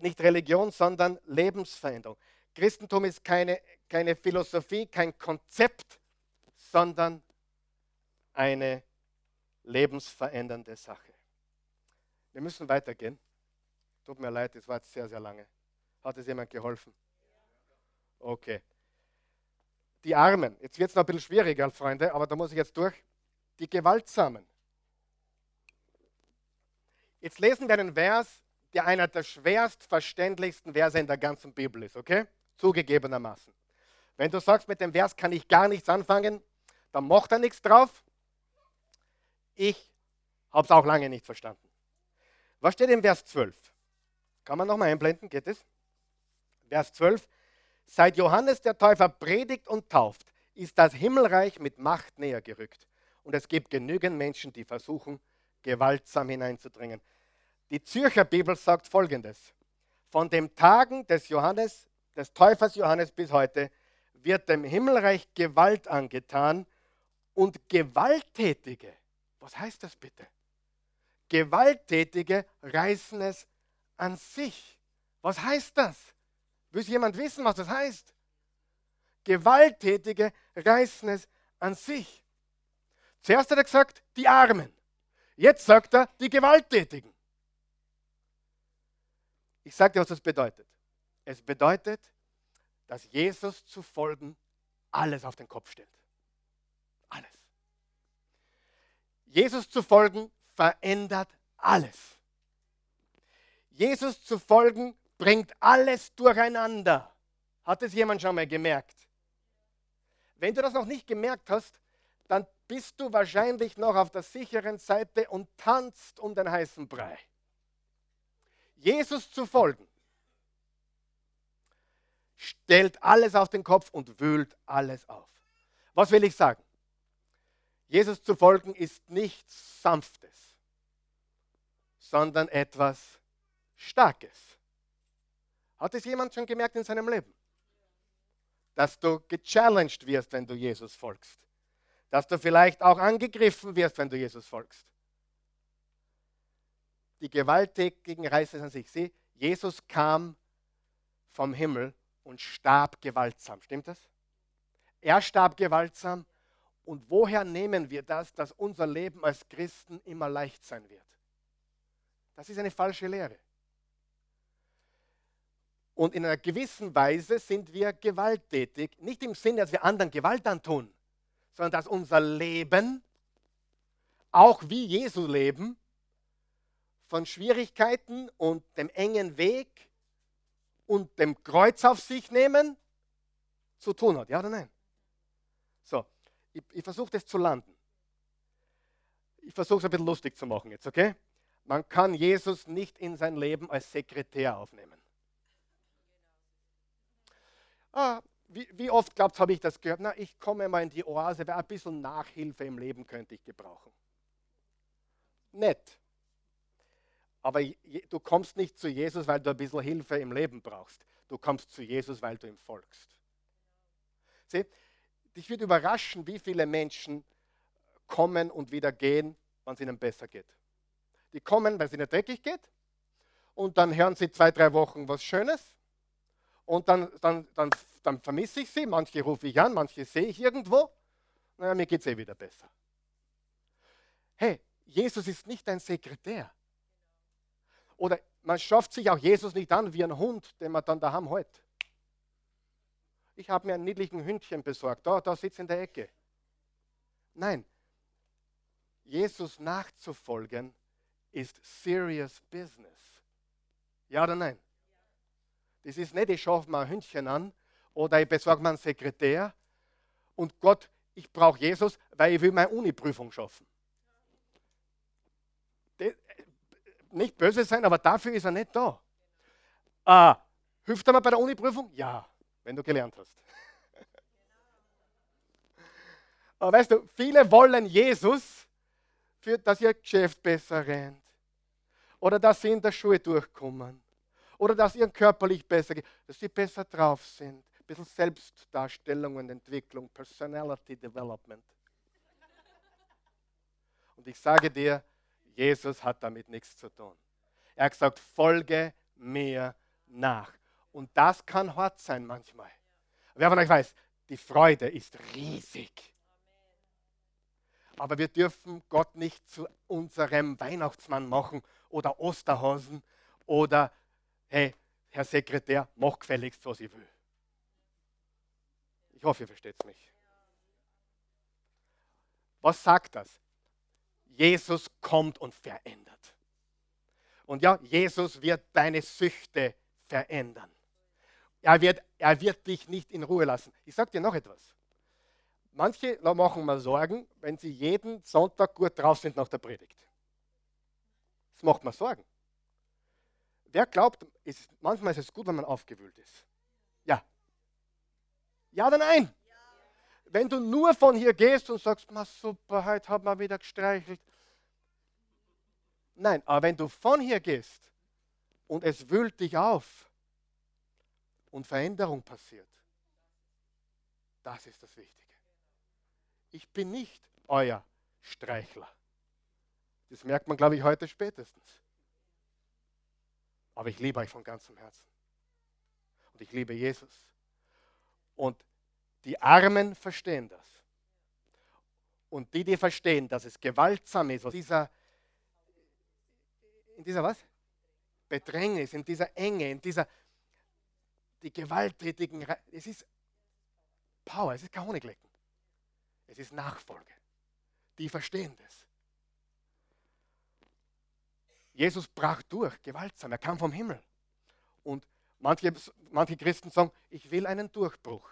nicht Religion, sondern Lebensveränderung. Christentum ist keine, keine Philosophie, kein Konzept, sondern eine lebensverändernde Sache. Wir müssen weitergehen. Tut mir leid, es war jetzt sehr, sehr lange. Hat es jemand geholfen? Okay. Die Armen. Jetzt wird es noch ein bisschen schwieriger, Freunde, aber da muss ich jetzt durch. Die Gewaltsamen. Jetzt lesen wir einen Vers der einer der schwerst verständlichsten Verse in der ganzen Bibel ist, okay? Zugegebenermaßen. Wenn du sagst, mit dem Vers kann ich gar nichts anfangen, dann macht er nichts drauf. Ich habe es auch lange nicht verstanden. Was steht im Vers 12? Kann man nochmal einblenden, geht es? Vers 12. Seit Johannes der Täufer predigt und tauft, ist das Himmelreich mit Macht näher gerückt. Und es gibt genügend Menschen, die versuchen, gewaltsam hineinzudringen. Die Zürcher Bibel sagt folgendes: Von den Tagen des Johannes, des Täufers Johannes bis heute, wird dem Himmelreich Gewalt angetan Und Gewalttätige, was heißt das bitte? Gewalttätige reißen es an sich. Was heißt das? Will jemand wissen, was das heißt? Gewalttätige reißen es an sich. Zuerst hat er gesagt, die Armen. Jetzt sagt er, die Gewalttätigen. Ich sage dir, was das bedeutet. Es bedeutet, dass Jesus zu folgen alles auf den Kopf stellt. Alles. Jesus zu folgen verändert alles. Jesus zu folgen bringt alles durcheinander. Hat es jemand schon mal gemerkt? Wenn du das noch nicht gemerkt hast, dann bist du wahrscheinlich noch auf der sicheren Seite und tanzt um den heißen Brei. Jesus zu folgen stellt alles auf den Kopf und wühlt alles auf. Was will ich sagen? Jesus zu folgen ist nichts Sanftes, sondern etwas Starkes. Hat es jemand schon gemerkt in seinem Leben? Dass du gechallenged wirst, wenn du Jesus folgst. Dass du vielleicht auch angegriffen wirst, wenn du Jesus folgst. Die Gewalttätigen reißen an sich. Sieh, Jesus kam vom Himmel und starb gewaltsam. Stimmt das? Er starb gewaltsam. Und woher nehmen wir das, dass unser Leben als Christen immer leicht sein wird? Das ist eine falsche Lehre. Und in einer gewissen Weise sind wir gewalttätig, nicht im Sinne, dass wir anderen Gewalt antun, sondern dass unser Leben, auch wie Jesu Leben, von Schwierigkeiten und dem engen Weg und dem Kreuz auf sich nehmen zu tun hat. Ja oder nein? So, ich, ich versuche das zu landen. Ich versuche es ein bisschen lustig zu machen jetzt, okay? Man kann Jesus nicht in sein Leben als Sekretär aufnehmen. Ah, wie, wie, oft glaubt habe ich das gehört? Na, ich komme mal in die Oase, weil ein bisschen Nachhilfe im Leben könnte ich gebrauchen. Nett. Aber du kommst nicht zu Jesus, weil du ein bisschen Hilfe im Leben brauchst. Du kommst zu Jesus, weil du ihm folgst. Sieh, dich wird überraschen, wie viele Menschen kommen und wieder gehen, wenn es ihnen besser geht. Die kommen, weil es ihnen dreckig geht, und dann hören sie zwei, drei Wochen was Schönes, und dann, dann, dann, dann vermisse ich sie. Manche rufe ich an, manche sehe ich irgendwo. Naja, mir geht es eh wieder besser. Hey, Jesus ist nicht ein Sekretär. Oder man schafft sich auch Jesus nicht an wie ein Hund, den man dann daheim hält. Ich habe mir einen niedlichen Hündchen besorgt. Da, da sitzt in der Ecke. Nein, Jesus nachzufolgen ist serious business. Ja oder nein? Das ist nicht, ich schaue mir ein Hündchen an oder ich besorge mir einen Sekretär und Gott, ich brauche Jesus, weil ich will meine Uni-Prüfung schaffen. Das, nicht böse sein, aber dafür ist er nicht da. Ah, hilft er mir bei der Uni-Prüfung? Ja, wenn du gelernt hast. aber weißt du, viele wollen Jesus, für, dass ihr Geschäft besser rennt oder dass sie in der Schule durchkommen oder dass ihnen körperlich besser geht, dass sie besser drauf sind. Ein bisschen Selbstdarstellung und Entwicklung, Personality Development. Und ich sage dir, Jesus hat damit nichts zu tun. Er hat gesagt, folge mir nach. Und das kann hart sein manchmal. Wer von euch weiß, die Freude ist riesig. Aber wir dürfen Gott nicht zu unserem Weihnachtsmann machen oder Osterhasen oder hey, Herr Sekretär, mach gefälligst, was ich will. Ich hoffe, ihr versteht es mich. Was sagt das? Jesus kommt und verändert. Und ja, Jesus wird deine Süchte verändern. Er wird, er wird dich nicht in Ruhe lassen. Ich sage dir noch etwas. Manche machen mir Sorgen, wenn sie jeden Sonntag gut drauf sind nach der Predigt. Das macht mir Sorgen. Wer glaubt, ist, manchmal ist es gut, wenn man aufgewühlt ist? Ja. Ja oder nein? Wenn du nur von hier gehst und sagst, ma super, heute hat man wieder gestreichelt. Nein, aber wenn du von hier gehst und es wühlt dich auf und Veränderung passiert, das ist das Wichtige. ich bin nicht euer Streichler. Das merkt man, glaube ich, heute spätestens. Aber ich liebe euch von ganzem Herzen. Und ich liebe Jesus. Und die Armen verstehen das. Und die, die verstehen, dass es gewaltsam ist, dieser, in dieser was? Bedrängnis, in dieser Enge, in dieser, die gewalttätigen, es ist Power, es ist kein Honiglecken. Es ist Nachfolge. Die verstehen das. Jesus brach durch, gewaltsam. Er kam vom Himmel. Und manche, manche Christen sagen, ich will einen Durchbruch.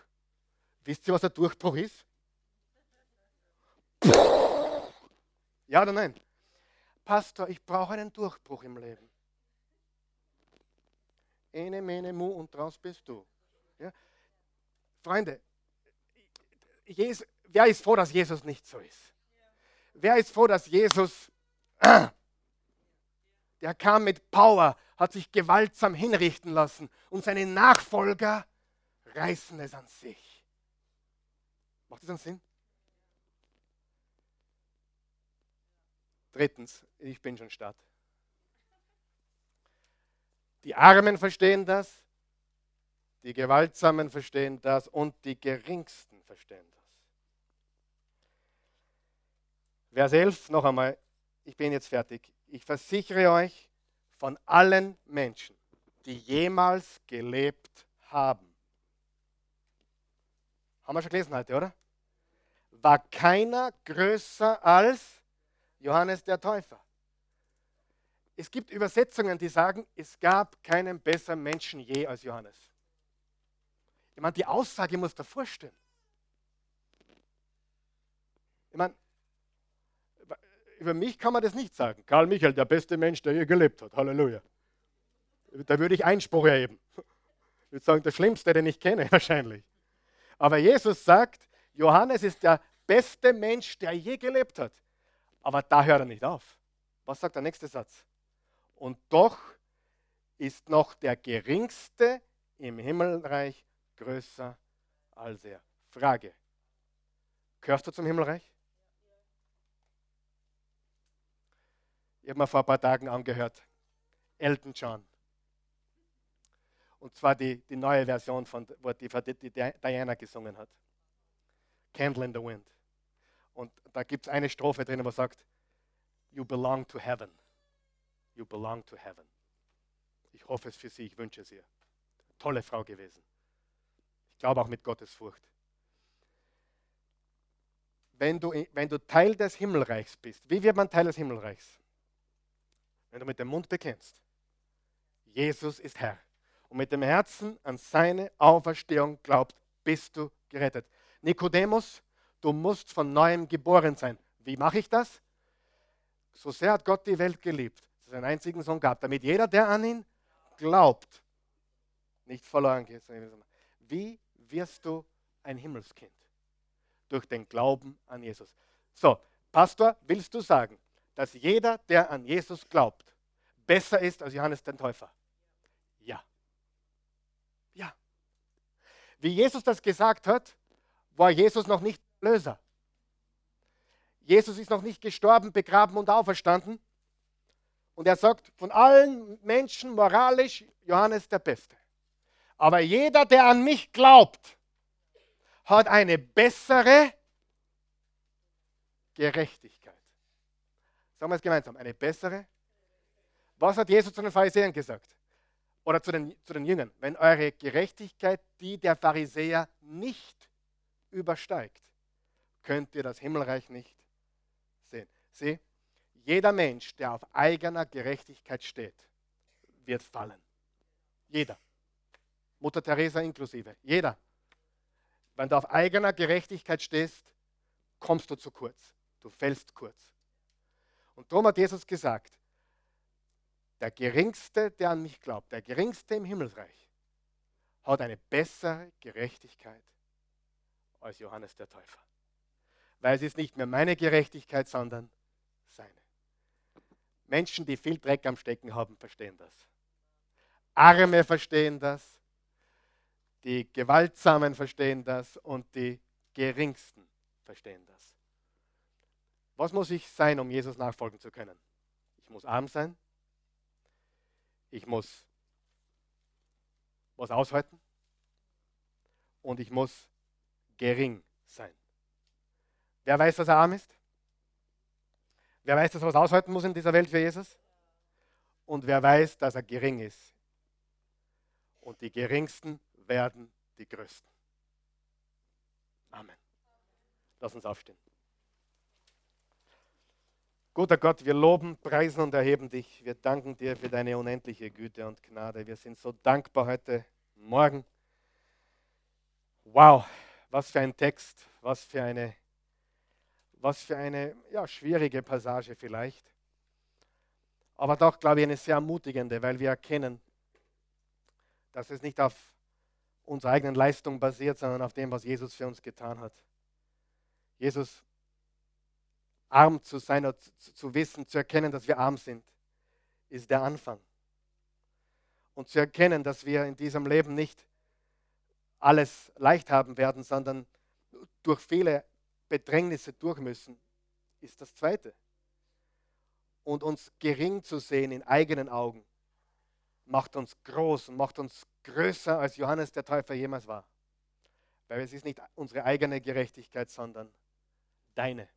Wisst ihr, was ein Durchbruch ist? Ja oder nein? Pastor, ich brauche einen Durchbruch im Leben. Ene, mene, mu und draus bist du. Ja? Freunde, Jesus, wer ist froh, dass Jesus nicht so ist? Wer ist froh, dass Jesus, der kam mit Power, hat sich gewaltsam hinrichten lassen und seine Nachfolger reißen es an sich. Macht das einen Sinn? Drittens, ich bin schon statt. Die Armen verstehen das, die Gewaltsamen verstehen das und die Geringsten verstehen das. Vers 11, noch einmal, ich bin jetzt fertig. Ich versichere euch von allen Menschen, die jemals gelebt haben. Haben wir schon gelesen heute, oder? War keiner größer als Johannes der Täufer. Es gibt Übersetzungen, die sagen, es gab keinen besseren Menschen je als Johannes. Ich meine, die Aussage muss davor stehen. Ich meine, über mich kann man das nicht sagen. Karl Michael, der beste Mensch, der je gelebt hat. Halleluja. Da würde ich Einspruch erheben. Ich würde sagen, der Schlimmste, den ich kenne, wahrscheinlich. Aber Jesus sagt, Johannes ist der beste Mensch, der je gelebt hat. Aber da hört er nicht auf. Was sagt der nächste Satz? Und doch ist noch der Geringste im Himmelreich größer als er. Frage. Gehörst du zum Himmelreich? Ich habe mir vor ein paar Tagen angehört. Elton John. Und zwar die, die neue Version, von, wo die, die Diana gesungen hat. Candle in the Wind. Und da gibt es eine Strophe drin, wo sagt, You belong to heaven. You belong to heaven. Ich hoffe es für sie, ich wünsche es ihr. Tolle Frau gewesen. Ich glaube auch mit Gottes Furcht. Wenn du, wenn du Teil des Himmelreichs bist, wie wird man Teil des Himmelreichs? Wenn du mit dem Mund bekennst, Jesus ist Herr und mit dem Herzen an seine Auferstehung glaubt, bist du gerettet. Nikodemus, du musst von neuem geboren sein. Wie mache ich das? So sehr hat Gott die Welt geliebt, dass er einen einzigen Sohn gab, damit jeder, der an ihn glaubt, nicht verloren geht. Wie wirst du ein Himmelskind? Durch den Glauben an Jesus. So, Pastor, willst du sagen, dass jeder, der an Jesus glaubt, besser ist als Johannes den Täufer? Ja. Ja. Wie Jesus das gesagt hat, war Jesus noch nicht Löser. Jesus ist noch nicht gestorben, begraben und auferstanden. Und er sagt, von allen Menschen moralisch Johannes der Beste. Aber jeder, der an mich glaubt, hat eine bessere Gerechtigkeit. Sagen wir es gemeinsam, eine bessere. Was hat Jesus zu den Pharisäern gesagt? Oder zu den, zu den Jüngern? Wenn eure Gerechtigkeit die der Pharisäer nicht übersteigt, könnt ihr das Himmelreich nicht sehen. Sieh, jeder Mensch, der auf eigener Gerechtigkeit steht, wird fallen. Jeder. Mutter Teresa inklusive. Jeder. Wenn du auf eigener Gerechtigkeit stehst, kommst du zu kurz. Du fällst kurz. Und darum hat Jesus gesagt, der Geringste, der an mich glaubt, der Geringste im Himmelsreich, hat eine bessere Gerechtigkeit als Johannes der Täufer weil es ist nicht mehr meine Gerechtigkeit, sondern seine. Menschen, die viel Dreck am Stecken haben, verstehen das. Arme verstehen das, die Gewaltsamen verstehen das und die Geringsten verstehen das. Was muss ich sein, um Jesus nachfolgen zu können? Ich muss arm sein. Ich muss was aushalten. Und ich muss gering sein. Wer weiß, dass er arm ist? Wer weiß, dass er was aushalten muss in dieser Welt für Jesus? Und wer weiß, dass er gering ist? Und die geringsten werden die größten. Amen. Lass uns aufstehen. Guter Gott, wir loben, preisen und erheben dich. Wir danken dir für deine unendliche Güte und Gnade. Wir sind so dankbar heute Morgen. Wow, was für ein Text, was für eine, was für eine ja, schwierige Passage vielleicht. Aber doch, glaube ich, eine sehr ermutigende, weil wir erkennen, dass es nicht auf unserer eigenen Leistung basiert, sondern auf dem, was Jesus für uns getan hat. Jesus arm zu sein zu, zu wissen, zu erkennen, dass wir arm sind, ist der Anfang. Und zu erkennen, dass wir in diesem Leben nicht alles leicht haben werden, sondern durch viele Bedrängnisse durch müssen, ist das Zweite. Und uns gering zu sehen in eigenen Augen, macht uns groß und macht uns größer, als Johannes der Täufer jemals war. Weil es ist nicht unsere eigene Gerechtigkeit, sondern deine.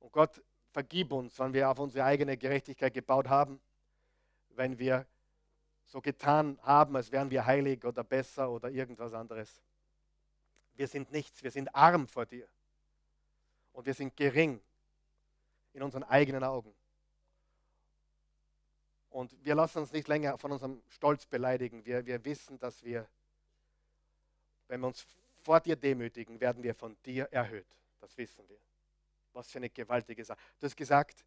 Und Gott, vergib uns, wenn wir auf unsere eigene Gerechtigkeit gebaut haben, wenn wir so getan haben, als wären wir heilig oder besser oder irgendwas anderes. Wir sind nichts, wir sind arm vor dir. Und wir sind gering in unseren eigenen Augen. Und wir lassen uns nicht länger von unserem Stolz beleidigen. Wir, wir wissen, dass wir, wenn wir uns vor dir demütigen, werden wir von dir erhöht. Das wissen wir. Was für eine gewaltige Sache. Du hast gesagt,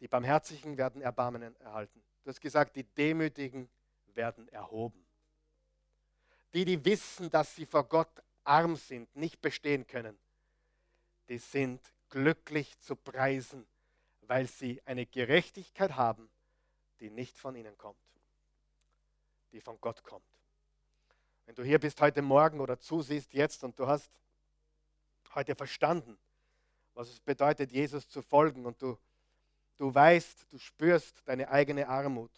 die Barmherzigen werden Erbarmen erhalten. Du hast gesagt, die Demütigen werden erhoben. Die, die wissen, dass sie vor Gott arm sind, nicht bestehen können, die sind glücklich zu preisen, weil sie eine Gerechtigkeit haben, die nicht von ihnen kommt, die von Gott kommt. Wenn du hier bist heute Morgen oder zusiehst jetzt und du hast heute verstanden, was es bedeutet, Jesus zu folgen. Und du, du weißt, du spürst deine eigene Armut.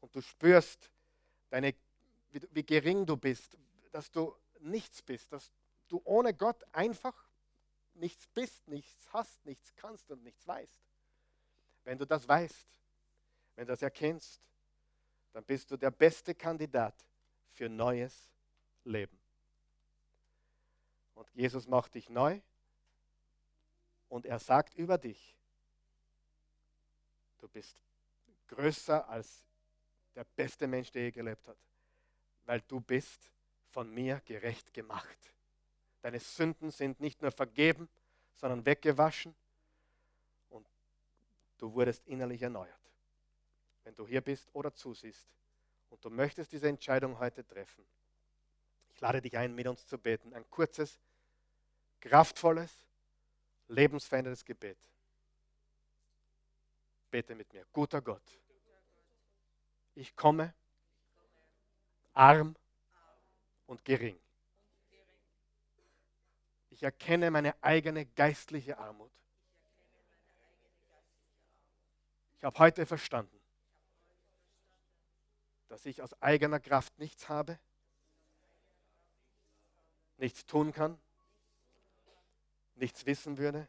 Und du spürst, deine, wie, wie gering du bist, dass du nichts bist, dass du ohne Gott einfach nichts bist, nichts hast, nichts kannst und nichts weißt. Wenn du das weißt, wenn du das erkennst, dann bist du der beste Kandidat für neues Leben. Und Jesus macht dich neu und er sagt über dich, du bist größer als der beste Mensch, der je gelebt hat, weil du bist von mir gerecht gemacht. Deine Sünden sind nicht nur vergeben, sondern weggewaschen und du wurdest innerlich erneuert. Wenn du hier bist oder zusiehst und du möchtest diese Entscheidung heute treffen, ich lade dich ein, mit uns zu beten. Ein kurzes, kraftvolles, lebensveränderndes Gebet. Bete mit mir. Guter Gott, ich komme arm und gering. Ich erkenne meine eigene geistliche Armut. Ich habe heute verstanden, dass ich aus eigener Kraft nichts habe, nichts tun kann nichts wissen würde,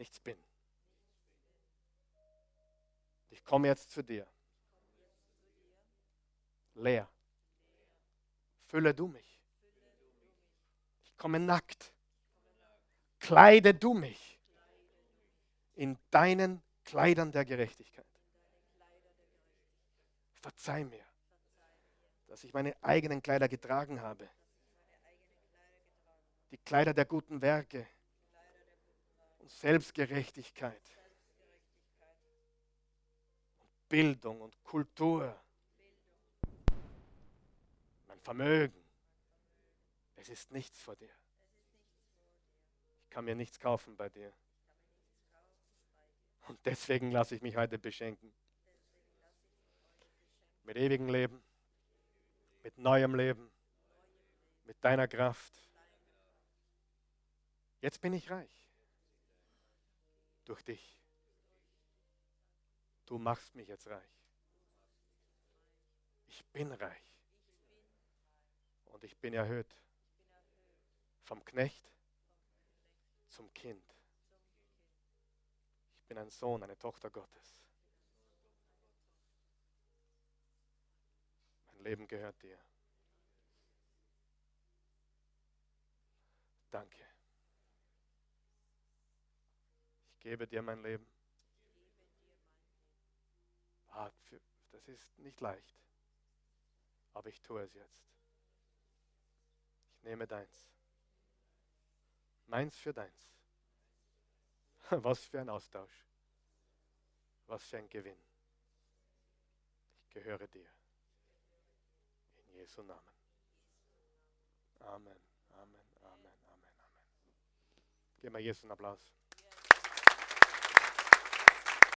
nichts bin. Ich komme jetzt zu dir. Leer. Fülle du mich. Ich komme nackt. Kleide du mich in deinen Kleidern der Gerechtigkeit. Verzeih mir, dass ich meine eigenen Kleider getragen habe die Kleider der guten Werke und Selbstgerechtigkeit und Bildung und Kultur, mein Vermögen. Es ist nichts vor dir. Ich kann mir nichts kaufen bei dir. Und deswegen lasse ich mich heute beschenken. Mit ewigem Leben, mit neuem Leben mit deiner Kraft. Jetzt bin ich reich. Durch dich. Du machst mich jetzt reich. Ich bin reich. Und ich bin erhöht. Vom Knecht zum Kind. Ich bin ein Sohn, eine Tochter Gottes. Mein Leben gehört dir. Danke. Ich gebe dir mein Leben. Ah, das ist nicht leicht, aber ich tue es jetzt. Ich nehme deins. Meins für deins. Was für ein Austausch. Was für ein Gewinn. Ich gehöre dir. In Jesu Namen. Amen, Amen, Amen, Amen, Amen. Geben wir Jesus einen Applaus.